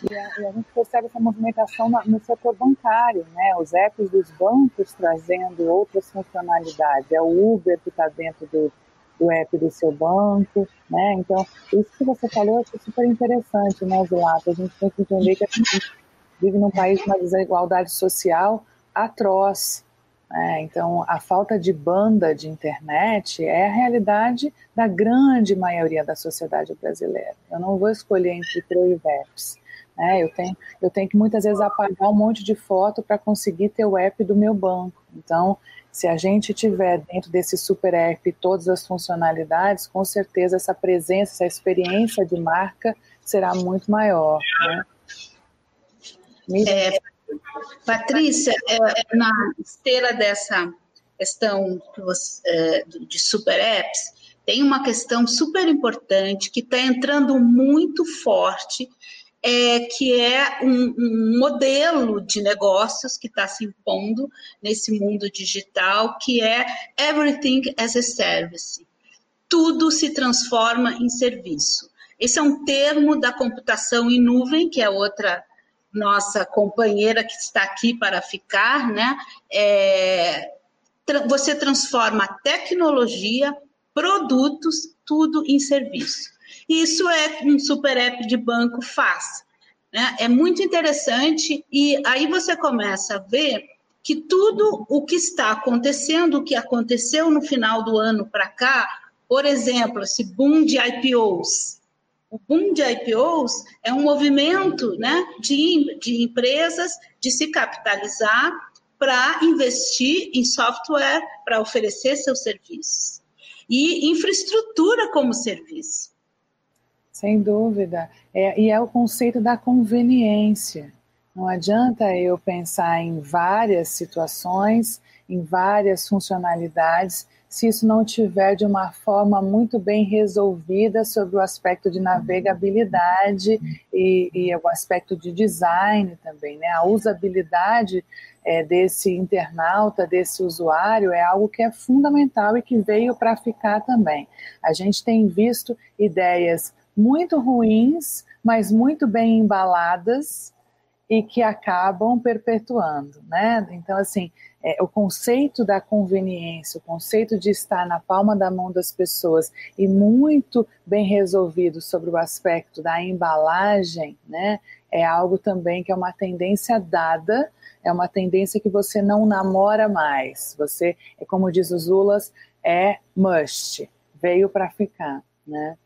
E a, e a gente percebe essa movimentação no setor bancário, né? Os apps dos bancos trazendo outras funcionalidades. É o Uber que está dentro do, o app do seu banco, né? Então, isso que você falou é super interessante, né, Zulato? A gente tem que entender que a gente vive num país de uma desigualdade social atroz. Né? Então, a falta de banda de internet é a realidade da grande maioria da sociedade brasileira. Eu não vou escolher entre Proiveps. Né? Eu, tenho, eu tenho que muitas vezes apagar um monte de foto para conseguir ter o app do meu banco. Então, Se a gente tiver dentro desse super app todas as funcionalidades, com certeza essa presença, essa experiência de marca será muito maior. Né? É, Patrícia, é, na esteira dessa questão é, de super apps, tem uma questão super importante que está entrando muito forte, é, que é um, um modelo de negócios que está se impondo nesse mundo digital, que é everything as a service. Tudo se transforma em serviço. Esse é um termo da computação em nuvem, que é outra nossa companheira que está aqui para ficar, né? É, você transforma tecnologia, produtos, tudo em serviço. Isso é um super app de banco faz. Né? É muito interessante e aí você começa a ver que tudo o que está acontecendo, o que aconteceu no final do ano para cá, por exemplo, esse boom de IPOs, o boom de IPOs é um movimento né, de, de empresas de se capitalizar para investir em software para oferecer seus serviços e infraestrutura como serviço. Sem dúvida. É, e é o conceito da conveniência. Não adianta eu pensar em várias situações, em várias funcionalidades, se isso não tiver de uma forma muito bem resolvida sobre o aspecto de navegabilidade e, e o aspecto de design também, né? A usabilidade é, desse internauta, desse usuário, é algo que é fundamental e que veio para ficar também. A gente tem visto ideias muito ruins, mas muito bem embaladas e que acabam perpetuando, né? Então, assim, é, o conceito da conveniência, o conceito de estar na palma da mão das pessoas e muito bem resolvido sobre o aspecto da embalagem, né? É algo também que é uma tendência dada, é uma tendência que você não namora mais. Você, é como diz os Zulas, é must, veio para ficar, né?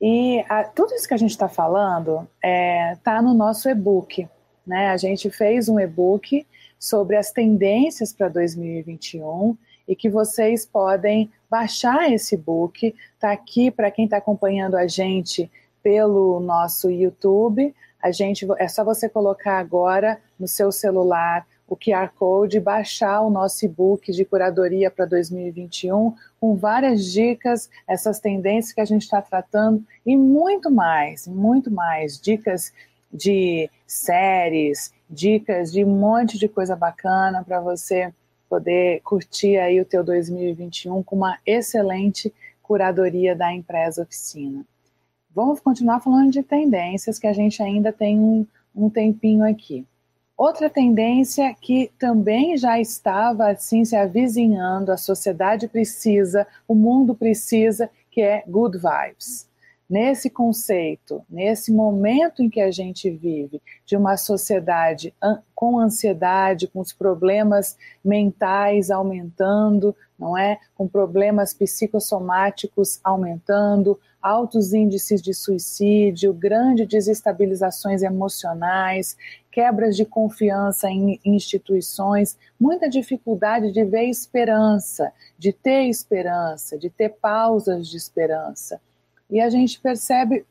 E a, tudo isso que a gente está falando está é, tá no nosso e-book. Né? A gente fez um e-book sobre as tendências para 2021 e que vocês podem baixar esse book. Está aqui para quem está acompanhando a gente pelo nosso YouTube. A gente é só você colocar agora no seu celular o QR Code, baixar o nosso e-book de curadoria para 2021, com várias dicas, essas tendências que a gente está tratando e muito mais, muito mais dicas de séries, dicas de um monte de coisa bacana para você poder curtir aí o teu 2021 com uma excelente curadoria da empresa oficina. Vamos continuar falando de tendências que a gente ainda tem um, um tempinho aqui. Outra tendência que também já estava assim se avizinhando, a sociedade precisa, o mundo precisa, que é good vibes nesse conceito, nesse momento em que a gente vive, de uma sociedade com ansiedade, com os problemas mentais aumentando, não é? Com problemas psicossomáticos aumentando, altos índices de suicídio, grandes desestabilizações emocionais, quebras de confiança em instituições, muita dificuldade de ver esperança, de ter esperança, de ter pausas de esperança e a gente percebe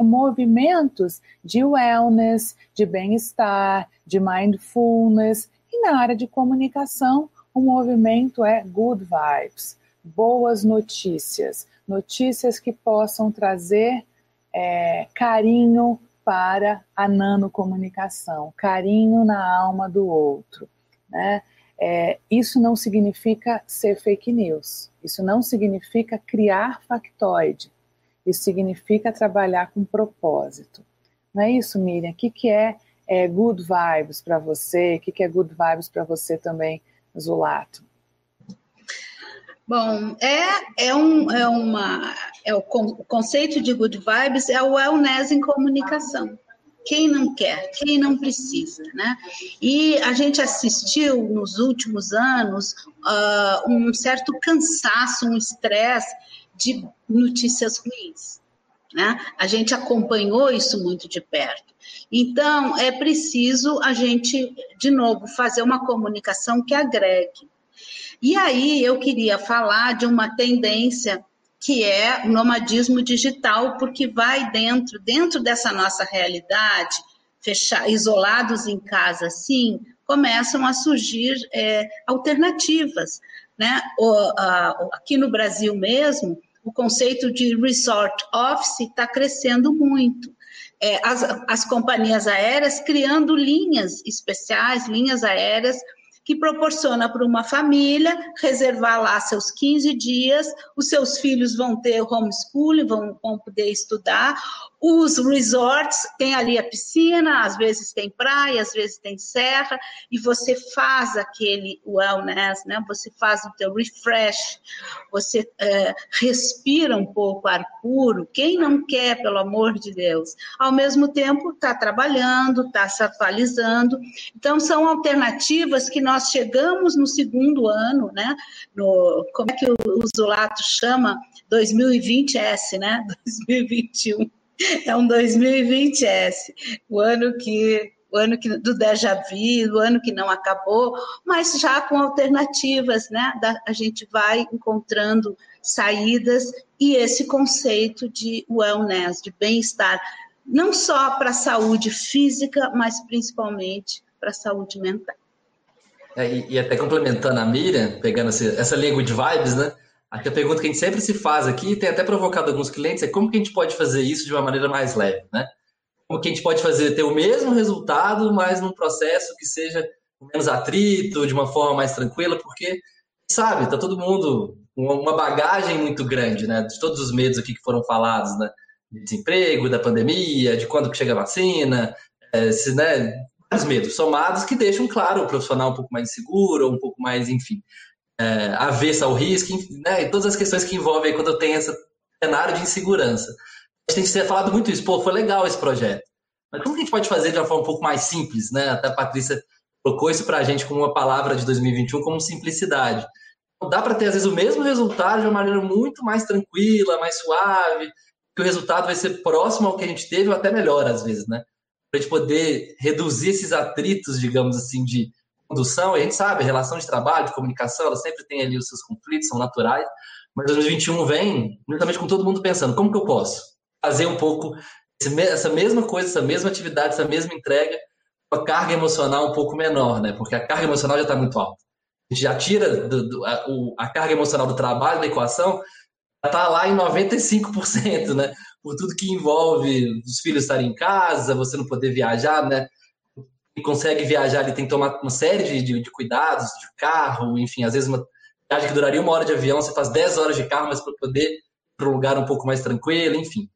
movimentos de wellness, de bem-estar, de mindfulness, e na área de comunicação, o movimento é good vibes, boas notícias, notícias que possam trazer é, carinho para a nanocomunicação, carinho na alma do outro. Né? É, isso não significa ser fake news, isso não significa criar factoide, isso significa trabalhar com propósito. Não é isso, Miriam? O que, que é, é good vibes para você? O que, que é good vibes para você também, Zulato? Bom, é, é, um, é, uma, é o, o conceito de good vibes é o wellness em comunicação. Quem não quer, quem não precisa, né? E a gente assistiu nos últimos anos uh, um certo cansaço, um estresse de notícias ruins. Né? A gente acompanhou isso muito de perto. Então, é preciso a gente, de novo, fazer uma comunicação que agregue. E aí eu queria falar de uma tendência que é o nomadismo digital, porque vai dentro, dentro dessa nossa realidade, fechar, isolados em casa, sim, começam a surgir é, alternativas. Né? O, a, aqui no Brasil mesmo, o conceito de resort office está crescendo muito. É, as, as companhias aéreas criando linhas especiais, linhas aéreas que proporciona para uma família reservar lá seus 15 dias, os seus filhos vão ter homeschooling, vão, vão poder estudar, os resorts têm ali a piscina, às vezes tem praia, às vezes tem serra, e você faz aquele wellness, né? Você faz o teu refresh, você é, respira um pouco ar puro. Quem não quer, pelo amor de Deus? Ao mesmo tempo, está trabalhando, está se atualizando. Então, são alternativas que nós chegamos no segundo ano, né? No, como é que o, o Zulato chama? 2020S, né? [laughs] 2021 é um 2020S, o ano que o ano que, do déjà vu, o ano que não acabou, mas já com alternativas, né? Da, a gente vai encontrando saídas e esse conceito de wellness, de bem-estar, não só para a saúde física, mas principalmente para a saúde mental. É, e, e, até complementando a Miriam, pegando essa, essa língua de vibes, né? Aqui a pergunta que a gente sempre se faz aqui, tem até provocado alguns clientes, é como que a gente pode fazer isso de uma maneira mais leve, né? Como que a gente pode fazer ter o mesmo resultado, mas num processo que seja menos atrito, de uma forma mais tranquila, porque, sabe, tá todo mundo com uma bagagem muito grande, né? De todos os medos aqui que foram falados, né? De desemprego, da pandemia, de quando que chega a vacina, é, se, né? Vários medos somados que deixam, claro, o profissional um pouco mais inseguro, um pouco mais, enfim, é, avessa ao risco, né, e todas as questões que envolvem quando eu tenho esse cenário de insegurança. A gente tem falado muito isso, pô, foi legal esse projeto. Mas como que a gente pode fazer de uma forma um pouco mais simples, né? Até a Patrícia colocou isso para a gente como uma palavra de 2021, como simplicidade. Então, dá para ter, às vezes, o mesmo resultado de uma maneira muito mais tranquila, mais suave, que o resultado vai ser próximo ao que a gente teve ou até melhor, às vezes, né? Para a gente poder reduzir esses atritos, digamos assim, de condução, a gente sabe, relação de trabalho, de comunicação, ela sempre tem ali os seus conflitos, são naturais, mas 2021 vem justamente com todo mundo pensando, como que eu posso fazer um pouco essa mesma coisa, essa mesma atividade, essa mesma entrega, com a carga emocional um pouco menor, né? Porque a carga emocional já está muito alta. A gente já tira do, do, a, o, a, carga emocional do trabalho da equação, está lá em 95%, né? Por tudo que envolve os filhos estarem em casa, você não poder viajar, né? Consegue viajar, ele tem que tomar uma série de, de, cuidados, de carro, enfim, às vezes uma viagem que duraria uma hora de avião, você faz 10 horas de carro, mas para poder ir para um lugar um pouco mais tranquilo, enfim.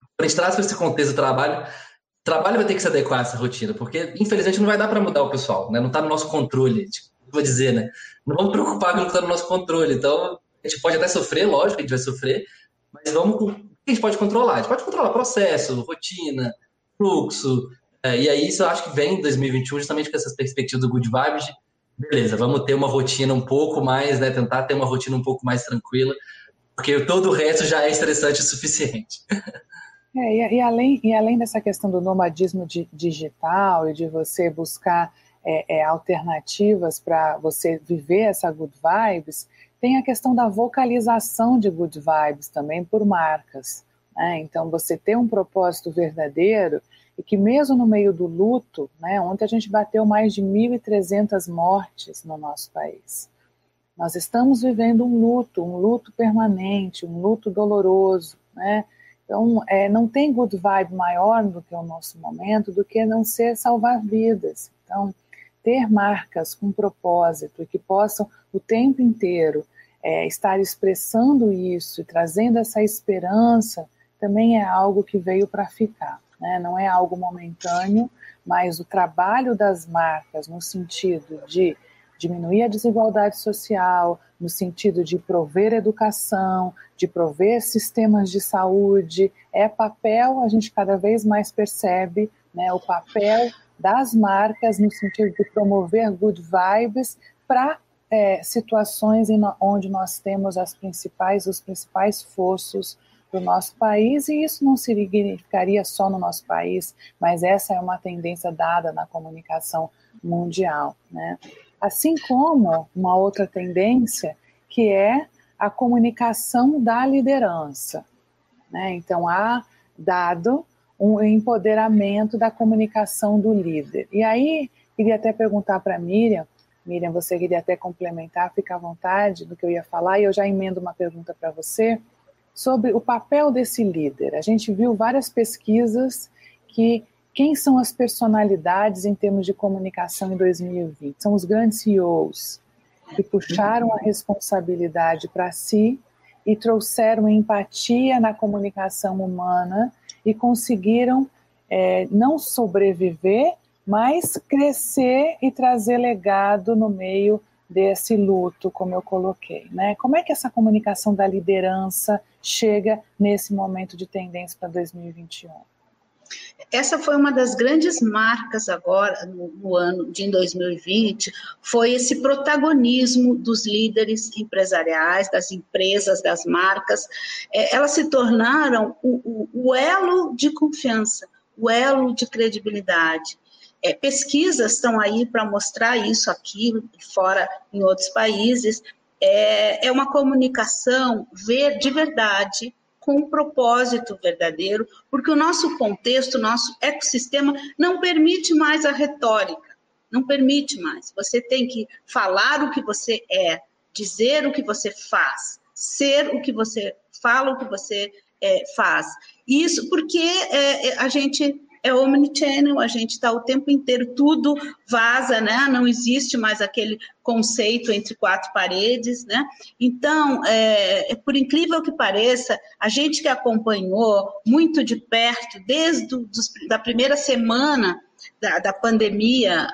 Quando a gente traz para esse contexto do trabalho, o trabalho vai ter que se adequar a essa rotina, porque infelizmente não vai dar para mudar o pessoal, né? não está no nosso controle, tipo, vou dizer, né? Não vamos preocupar com o que está no nosso controle, então a gente pode até sofrer, lógico, a gente vai sofrer, mas vamos o que a gente pode controlar? A gente pode controlar processo, rotina, fluxo, é, e aí isso eu acho que vem em 2021 justamente com essas perspectivas do Good Vibes de, beleza, vamos ter uma rotina um pouco mais, né, tentar ter uma rotina um pouco mais tranquila, porque todo o resto já é estressante o suficiente. É, e, e, além, e além dessa questão do nomadismo di, digital e de você buscar é, é, alternativas para você viver essa good vibes, tem a questão da vocalização de good vibes também por marcas. Né? Então, você ter um propósito verdadeiro e que mesmo no meio do luto, né, ontem a gente bateu mais de 1.300 mortes no nosso país. Nós estamos vivendo um luto, um luto permanente, um luto doloroso, né? Então, é, não tem good vibe maior do que o nosso momento do que não ser salvar vidas. Então, ter marcas com propósito e que possam o tempo inteiro é, estar expressando isso e trazendo essa esperança também é algo que veio para ficar né? não é algo momentâneo, mas o trabalho das marcas no sentido de diminuir a desigualdade social, no sentido de prover educação, de prover sistemas de saúde, é papel, a gente cada vez mais percebe né, o papel das marcas no sentido de promover good vibes para é, situações onde nós temos as principais, os principais fossos do nosso país, e isso não significaria só no nosso país, mas essa é uma tendência dada na comunicação mundial. Né? Assim como uma outra tendência que é a comunicação da liderança. Né? Então, há dado um empoderamento da comunicação do líder. E aí, queria até perguntar para Miriam, Miriam, você queria até complementar, fica à vontade do que eu ia falar, e eu já emendo uma pergunta para você sobre o papel desse líder. A gente viu várias pesquisas que quem são as personalidades em termos de comunicação em 2020? São os grandes CEOs que puxaram a responsabilidade para si e trouxeram empatia na comunicação humana e conseguiram é, não sobreviver, mas crescer e trazer legado no meio desse luto, como eu coloquei. Né? Como é que essa comunicação da liderança chega nesse momento de tendência para 2021? Essa foi uma das grandes marcas agora no, no, ano de 2020, foi esse protagonismo dos líderes empresariais, das empresas, das marcas. É, elas se tornaram o, o, o, elo de confiança, o elo de credibilidade. É, pesquisas estão aí para mostrar isso aqui, fora em outros países. É, é uma comunicação ver de verdade com um propósito verdadeiro, porque o nosso contexto, o nosso ecossistema não permite mais a retórica, não permite mais. Você tem que falar o que você é, dizer o que você faz, ser o que você fala, o que você é, faz. Isso porque é, é a gente é omnichannel, a gente está o tempo inteiro, tudo vaza, né? Não existe mais aquele conceito entre quatro paredes, né? Então, é, é, por incrível que pareça, a gente que acompanhou muito de perto, desde a da primeira semana da, da pandemia,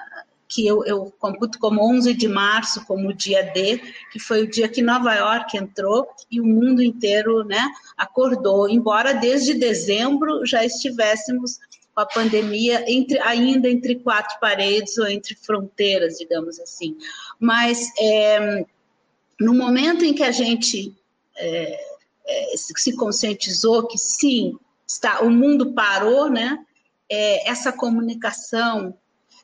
que eu, eu, computo como 11 de março como o dia D, que foi o dia que Nova York entrou e o mundo inteiro né, acordou, embora desde dezembro já estivéssemos com a pandemia entre, ainda entre quatro paredes ou entre fronteiras, digamos assim. Mas é, no momento em que a gente é, é, se conscientizou que sim, está, o mundo parou, né? É, essa comunicação,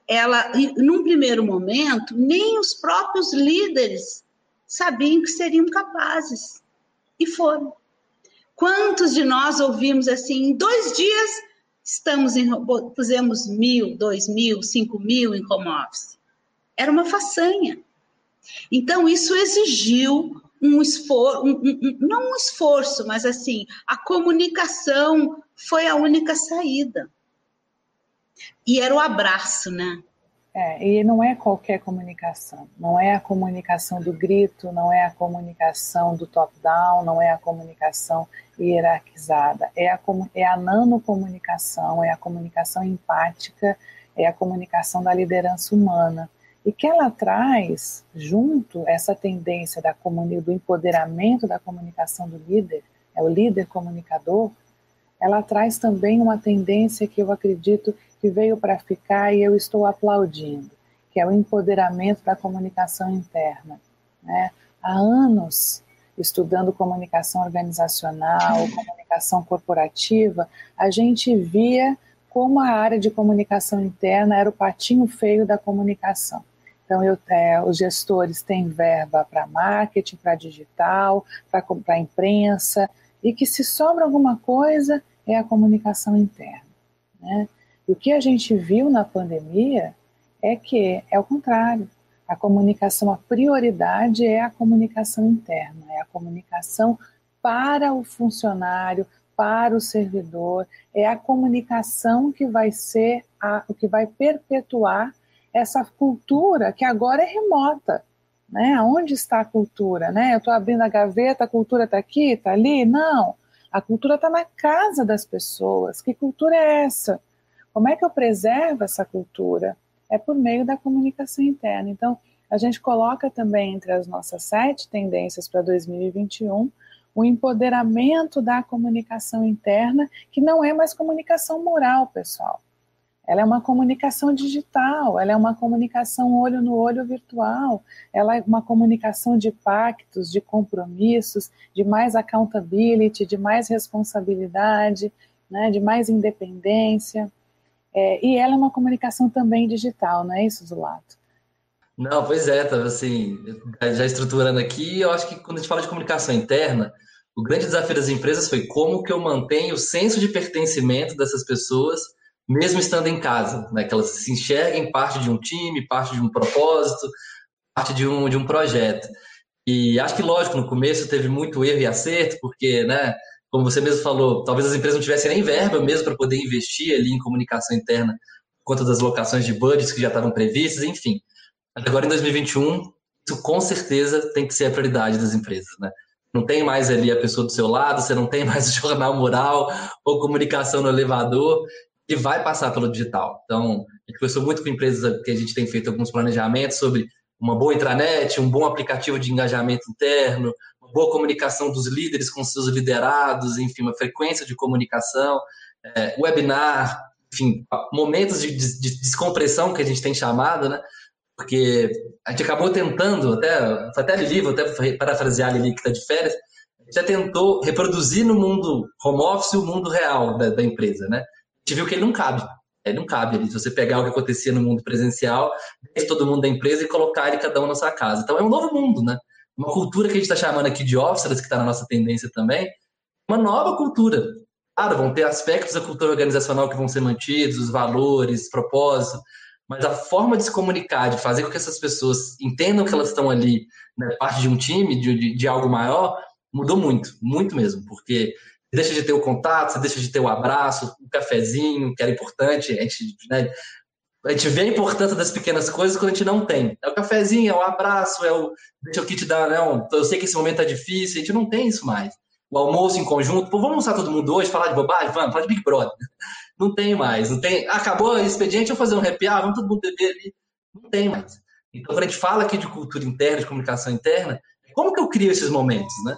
ela, num primeiro momento, nem os próprios líderes sabiam que seriam capazes e foram. Quantos de nós ouvimos assim, em dois dias estamos em, pusemos mil, dois mil, cinco mil em home office. Era uma façanha. Então, isso exigiu um esforço, um, um, não um esforço, mas assim, a comunicação foi a única saída. E era o abraço, né? É, e não é qualquer comunicação, não é a comunicação do grito, não é a comunicação do top-down, não é a comunicação hierarquizada, é a, é a nanocomunicação, é a comunicação empática, é a comunicação da liderança humana. E que ela traz junto essa tendência da do empoderamento da comunicação do líder, é o líder comunicador, ela traz também uma tendência que eu acredito que veio para ficar e eu estou aplaudindo, que é o empoderamento da comunicação interna. Né? Há anos estudando comunicação organizacional, comunicação corporativa, a gente via como a área de comunicação interna era o patinho feio da comunicação. Então, eu, é, os gestores têm verba para marketing, para digital, para imprensa, e que se sobra alguma coisa é a comunicação interna. Né? E o que a gente viu na pandemia é que é o contrário. A comunicação, a prioridade é a comunicação interna, é a comunicação para o funcionário, para o servidor, é a comunicação que vai ser a, o que vai perpetuar essa cultura que agora é remota. Né? Onde está a cultura? Né? Eu estou abrindo a gaveta, a cultura está aqui, está ali? Não. A cultura está na casa das pessoas. Que cultura é essa? Como é que eu preservo essa cultura? É por meio da comunicação interna. Então, a gente coloca também entre as nossas sete tendências para 2021 o empoderamento da comunicação interna, que não é mais comunicação moral, pessoal. Ela é uma comunicação digital, ela é uma comunicação olho no olho virtual, ela é uma comunicação de pactos, de compromissos, de mais accountability, de mais responsabilidade, né, de mais independência. É, e ela é uma comunicação também digital, não é isso, Zulato? Não, pois é, tá, assim, já estruturando aqui, eu acho que quando a gente fala de comunicação interna, o grande desafio das empresas foi como que eu mantenho o senso de pertencimento dessas pessoas, mesmo estando em casa, né? Que elas se enxerguem parte de um time, parte de um propósito, parte de um, de um projeto. E acho que, lógico, no começo teve muito erro e acerto, porque, né, como você mesmo falou, talvez as empresas não tivessem nem verba mesmo para poder investir ali em comunicação interna por conta das locações de budgets que já estavam previstas, enfim. Agora, em 2021, isso com certeza tem que ser a prioridade das empresas, né? Não tem mais ali a pessoa do seu lado, você não tem mais o [laughs] jornal mural ou comunicação no elevador, e vai passar pelo digital. Então, a gente conversou muito com empresas que a gente tem feito alguns planejamentos sobre uma boa intranet, um bom aplicativo de engajamento interno, boa comunicação dos líderes com seus liderados, enfim, uma frequência de comunicação, é, webinar, enfim, momentos de, de, de descompressão que a gente tem chamado, né? porque a gente acabou tentando, até, foi até Lili, vou até parafrasear a Lili que está de férias, a gente já tentou reproduzir no mundo home office o mundo real da, da, empresa, né? A gente viu que ele não cabe, ele não cabe ali. Se você pegar o que acontecia no mundo presencial, todo mundo da empresa e colocar ele cada um na sua casa. Então é um novo mundo, né? Uma cultura que a gente está chamando aqui de office, que está na nossa tendência também, uma nova cultura. Claro, vão ter aspectos da cultura organizacional que vão ser mantidos, os valores, propósito, mas a forma de se comunicar, de fazer com que essas pessoas entendam que elas estão ali, né, parte de um time, de, de, de algo maior, mudou muito, muito mesmo, porque deixa de ter o contato, você deixa de ter o abraço, o cafezinho, que era importante, a gente, né, a gente vê a importância das pequenas coisas quando a gente não tem. É o cafezinho, é o abraço, é o deixa eu te dar, não, eu sei que esse momento é difícil, a gente não tem isso mais. O almoço em conjunto, pô, vamos almoçar todo mundo hoje, falar de bobagem? Vamos, falar de Big Brother. Não tem mais. Não tem. Acabou o expediente, vou fazer um happy vamos todo mundo beber ali. Não tem mais. Então, quando a gente fala aqui de cultura interna, de comunicação interna, como que eu crio esses momentos, né?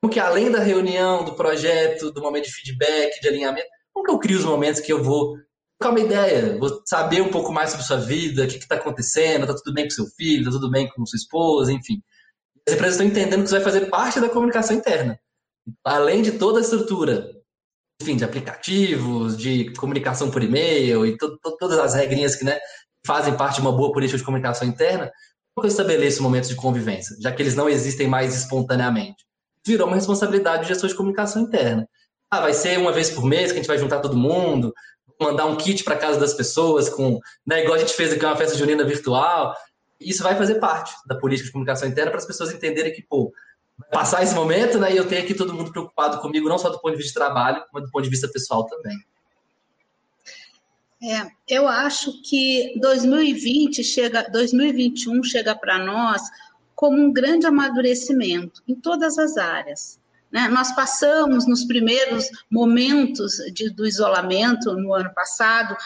Como que além da reunião, do projeto, do momento de feedback, de alinhamento, como que eu crio os momentos que eu vou trocar uma ideia, saber um pouco mais sobre sua vida, o que está acontecendo, está tudo bem com seu filho, está tudo bem com sua esposa, enfim. As empresas estão entendendo que isso vai fazer parte da comunicação interna. Além de toda a estrutura enfim, de aplicativos, de comunicação por e-mail e to, to, todas as regrinhas que né, fazem parte de uma boa política de comunicação interna, eu estabeleço momentos de convivência, já que eles não existem mais espontaneamente? Virou uma responsabilidade de gestor de comunicação interna. Ah, vai ser uma vez por mês que a gente vai juntar todo mundo, mandar um kit para casa das pessoas, com, né, igual a gente fez aqui uma festa junina virtual. Isso vai fazer parte da política de comunicação interna para as pessoas entenderem que, pô, passar esse momento, né? E eu tenho aqui todo mundo preocupado comigo, não só do ponto de vista de trabalho, mas do ponto de vista pessoal também. É, eu acho que 2020 chega, 2021 chega para nós como um grande amadurecimento em todas as áreas. Né? Nós passamos nos primeiros momentos de, do isolamento no ano passado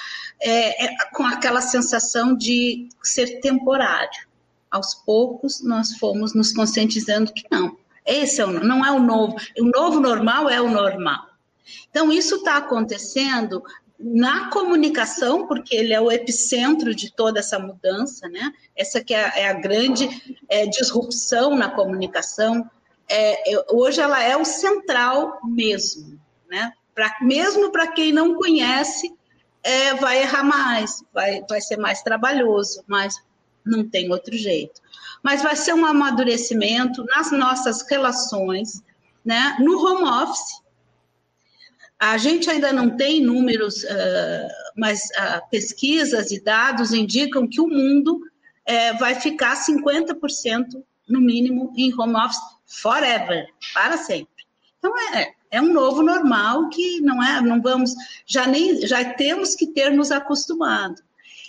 é, é, com aquela sensação de ser temporário aos poucos nós fomos nos conscientizando que não. Esse é o, não é o novo. O novo normal é o normal. Então, isso está acontecendo na comunicação, porque ele é o epicentro de toda essa mudança, né? Essa que é a, é a grande é, disrupção na comunicação. É, é hoje ela é o central mesmo, né? Pra, mesmo para quem não conhece, é, vai errar mais, vai, vai ser mais trabalhoso, mais não tem outro jeito. Mas vai ser um amadurecimento nas nossas relações, né, no home office. A gente ainda não tem números, uh, mas uh, pesquisas e dados indicam que o mundo uh, vai ficar 50% no mínimo em home office forever, para sempre. Então é, é um novo normal que não é, não vamos, já nem já temos que ter nos acostumado.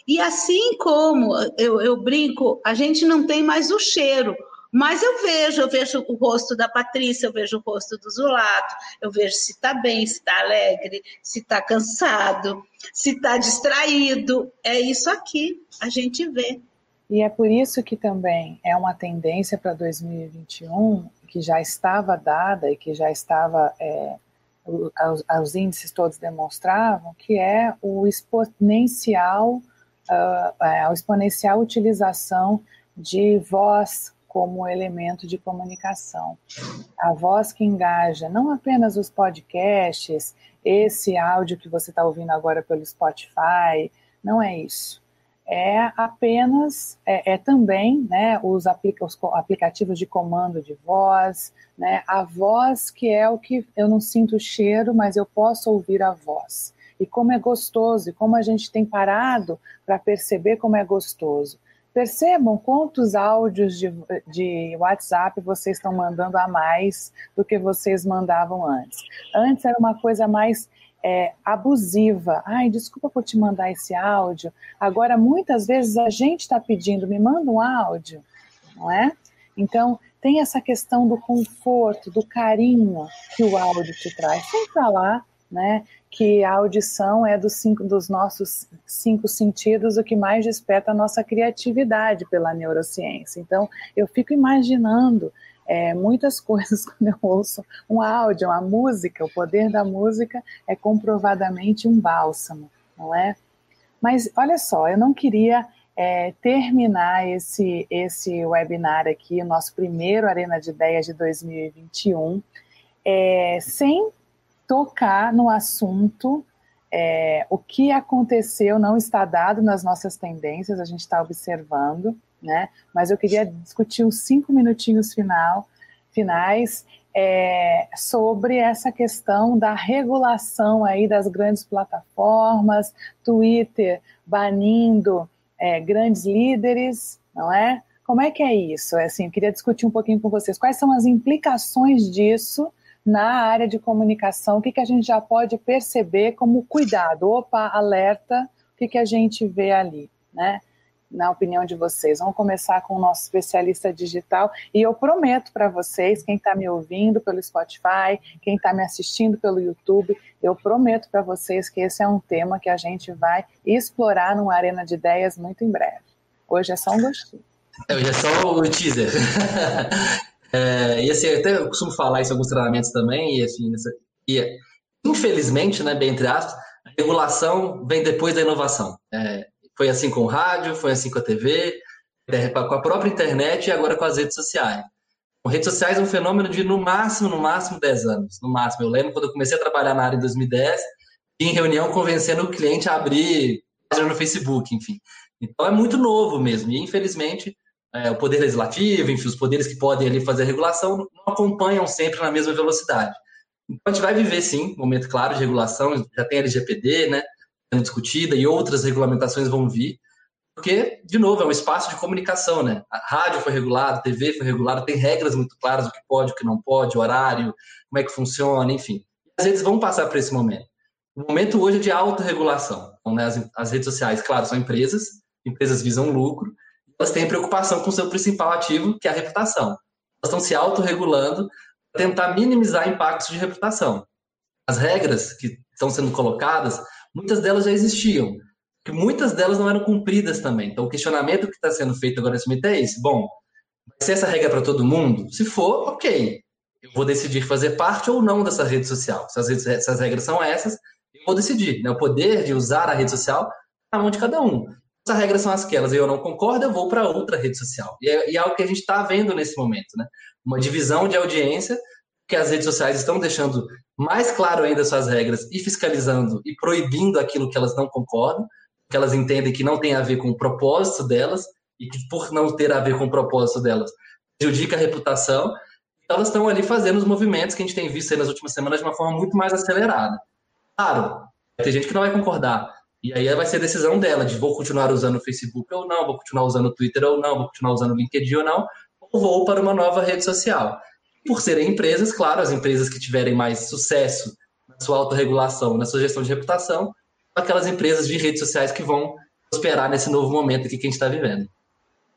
E assim como eu, eu brinco, a gente não tem mais o cheiro, mas eu vejo, eu vejo o rosto da Patrícia, eu vejo o rosto do Zulato, eu vejo se está bem, se está alegre, se está cansado, se está distraído. É isso aqui, a gente vê. E é por isso que também é uma tendência para 2021, que já estava dada e que já estava, é, os, os índices todos demonstravam, que é o exponencial uh, a exponencial utilização de voz como elemento de comunicação. A voz que engaja não apenas os podcasts, esse áudio que você está ouvindo agora pelo Spotify, não é isso. É apenas, é, é também né, os, aplica os aplicativos de comando de voz, né, a voz que é o que eu não sinto o cheiro, mas eu posso ouvir a voz. E como é gostoso, e como a gente tem parado para perceber como é gostoso. Percebam quantos áudios de, de WhatsApp vocês estão mandando a mais do que vocês mandavam antes. Antes era uma coisa mais é, abusiva. Ai, desculpa por te mandar esse áudio. Agora, muitas vezes a gente está pedindo, me manda um áudio, não é? Então, tem essa questão do conforto, do carinho que o áudio te traz. Sem falar, né, que a audição é dos, cinco, dos nossos cinco sentidos o que mais desperta a nossa criatividade pela neurociência. Então, eu fico imaginando é, muitas [laughs] coisas quando eu ouço um áudio, uma música, o poder da música é comprovadamente um bálsamo, não é? Mas olha só, eu não queria é, terminar esse, esse webinar aqui, o nosso primeiro Arena de Ideias de 2021, é, sem tocar no assunto é, o que aconteceu não está dado nas nossas tendências, a gente está observando, né? Mas eu queria discutir uns cinco minutinhos final, finais é, sobre essa questão da regulação aí das grandes plataformas, Twitter banindo é, grandes líderes, não é? Como é que é isso? É assim, eu queria discutir um pouquinho com vocês. Quais são as implicações disso na área de comunicação? O que, que a gente já pode perceber como cuidado? Opa, alerta, o que, que a gente vê ali, né? Na opinião de vocês? Vamos começar com o nosso especialista digital e eu prometo para vocês, quem está me ouvindo pelo Spotify, quem está me assistindo pelo YouTube, eu prometo para vocês que esse é um tema que a gente vai explorar numa arena de ideias muito em breve. Hoje é só um gostinho. É, hoje é só o teaser. [laughs] é, e assim, eu até costumo falar isso em alguns treinamentos também, e assim, nessa, e, infelizmente, né, bem entre aspas, a regulação vem depois da inovação. É, foi assim com o rádio, foi assim com a TV, é, com a própria internet e agora com as redes sociais. Com redes sociais é um fenômeno de no máximo, no máximo 10 anos. No máximo. Eu lembro quando eu comecei a trabalhar na área em 2010, em reunião convencendo o cliente a abrir no Facebook, enfim. Então é muito novo mesmo. E infelizmente é, o poder legislativo, enfim, os poderes que podem ali fazer a regulação não acompanham sempre na mesma velocidade. Então a gente vai viver sim um momento claro de regulação, já tem LGPD, né? Sendo discutida e outras regulamentações vão vir, porque, de novo, é um espaço de comunicação, né? A rádio foi regulado, a TV foi regulada, tem regras muito claras do que pode, o que não pode, horário, como é que funciona, enfim. As redes vão passar por esse momento. O momento hoje é de autorregulação. Então, né, as, as redes sociais, claro, são empresas, empresas visam lucro, elas têm preocupação com o seu principal ativo, que é a reputação. Elas estão se autorregulando para tentar minimizar impactos de reputação. As regras que estão sendo colocadas muitas delas já existiam, que muitas delas não eram cumpridas também. Então, o questionamento que está sendo feito agora nesse momento é esse. Bom, vai ser essa regra para todo mundo? Se for, ok. Eu vou decidir fazer parte ou não dessa rede social. Se as, redes, se as regras são essas, eu vou decidir. Né? O poder de usar a rede social na mão de cada um. Se as regras são aquelas e eu não concordo, eu vou para outra rede social. E é, e é algo que a gente está vendo nesse momento. Né? Uma divisão de audiência que as redes sociais estão deixando mais claro ainda suas regras e fiscalizando e proibindo aquilo que elas não concordam, que elas entendem que não tem a ver com o propósito delas e que por não ter a ver com o propósito delas prejudica a reputação. Elas estão ali fazendo os movimentos que a gente tem visto nas últimas semanas de uma forma muito mais acelerada. Claro, tem gente que não vai concordar. E aí vai ser decisão dela de vou continuar usando o Facebook ou não, vou continuar usando o Twitter ou não, vou continuar usando o LinkedIn ou não, ou vou para uma nova rede social por serem empresas, claro, as empresas que tiverem mais sucesso na sua autorregulação, na sua gestão de reputação, aquelas empresas de redes sociais que vão prosperar nesse novo momento aqui que a gente está vivendo.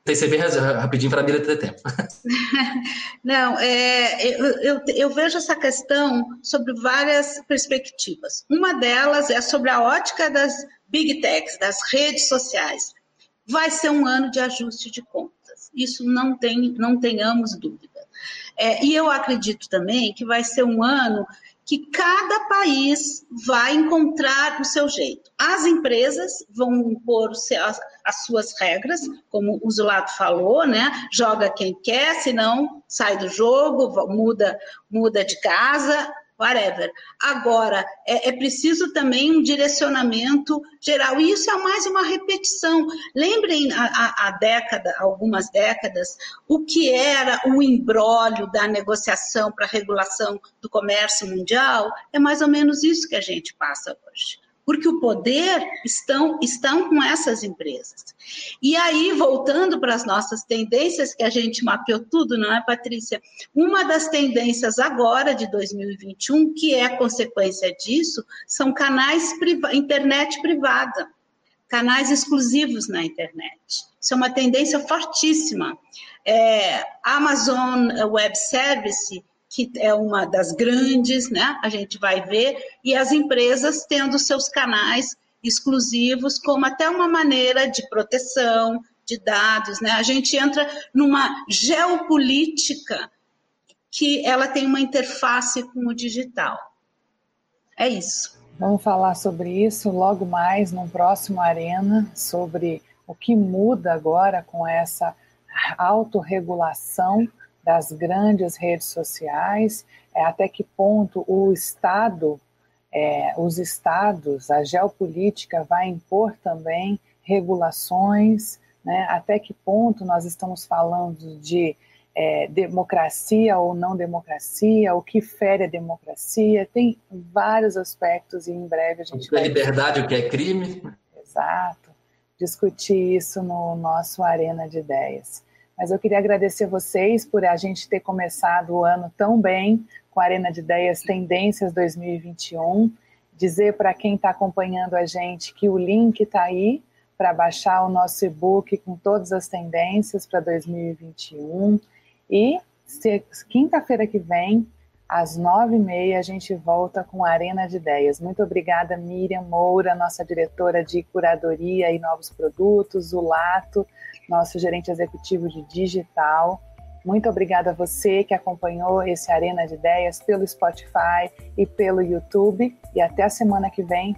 Tem que ser bem rapidinho para a Mira ter tempo. [laughs] Não, é, eu, eu, eu, vejo essa questão sobre várias perspectivas. Uma delas é sobre a ótica das big techs, das redes sociais. Vai ser um ano de ajuste de contas. Isso não, tem, não tenhamos dúvida. É, e eu acredito também que vai ser um ano que cada país vai encontrar o seu jeito. As empresas vão impor as, as suas regras, como o Zulato falou, né? Joga quem quer, senão sai do jogo, muda, muda de casa, whatever. Agora, é, é, preciso também um direcionamento geral, e isso é mais uma repetição. Lembrem a, a, década, algumas décadas, o que era o embrólio da negociação para regulação do comércio mundial, é mais ou menos isso que a gente passa hoje porque o poder estão, estão com essas empresas. E aí, voltando para as nossas tendências, que a gente mapeou tudo, não é, Patrícia? Uma das tendências agora de 2021, que é consequência disso, são canais priva internet privada, canais exclusivos na internet. Isso é uma tendência fortíssima. É, Amazon Web Service que é uma das grandes, né? A gente vai ver, e as empresas tendo seus canais exclusivos como até uma maneira de proteção de dados, né? A gente entra numa geopolítica que ela tem uma interface com o digital. É isso. Vamos falar sobre isso logo mais no próximo Arena, sobre o que muda agora com essa autorregulação das grandes redes sociais, é, até que ponto o Estado, é, os estados, a geopolítica vai impor também regulações, né, até que ponto nós estamos falando de é, democracia ou não democracia, o que fere a democracia, tem vários aspectos e em breve a gente o que é liberdade, o que é crime. Exato, discutir isso no nosso Arena de Ideias. Mas eu queria agradecer vocês por a gente ter começado o ano tão bem com a Arena de Ideias Tendências 2021. Dizer para quem está acompanhando a gente que o link está aí para baixar o nosso e-book com todas as tendências para 2021. E quinta-feira que vem, às nove e meia, a gente volta com a Arena de Ideias. Muito obrigada, Miriam Moura, nossa diretora de curadoria e novos produtos, o Lato nosso gerente executivo de digital. Muito obrigada a você que acompanhou esse Arena de Ideias pelo Spotify e pelo YouTube. E até a semana que vem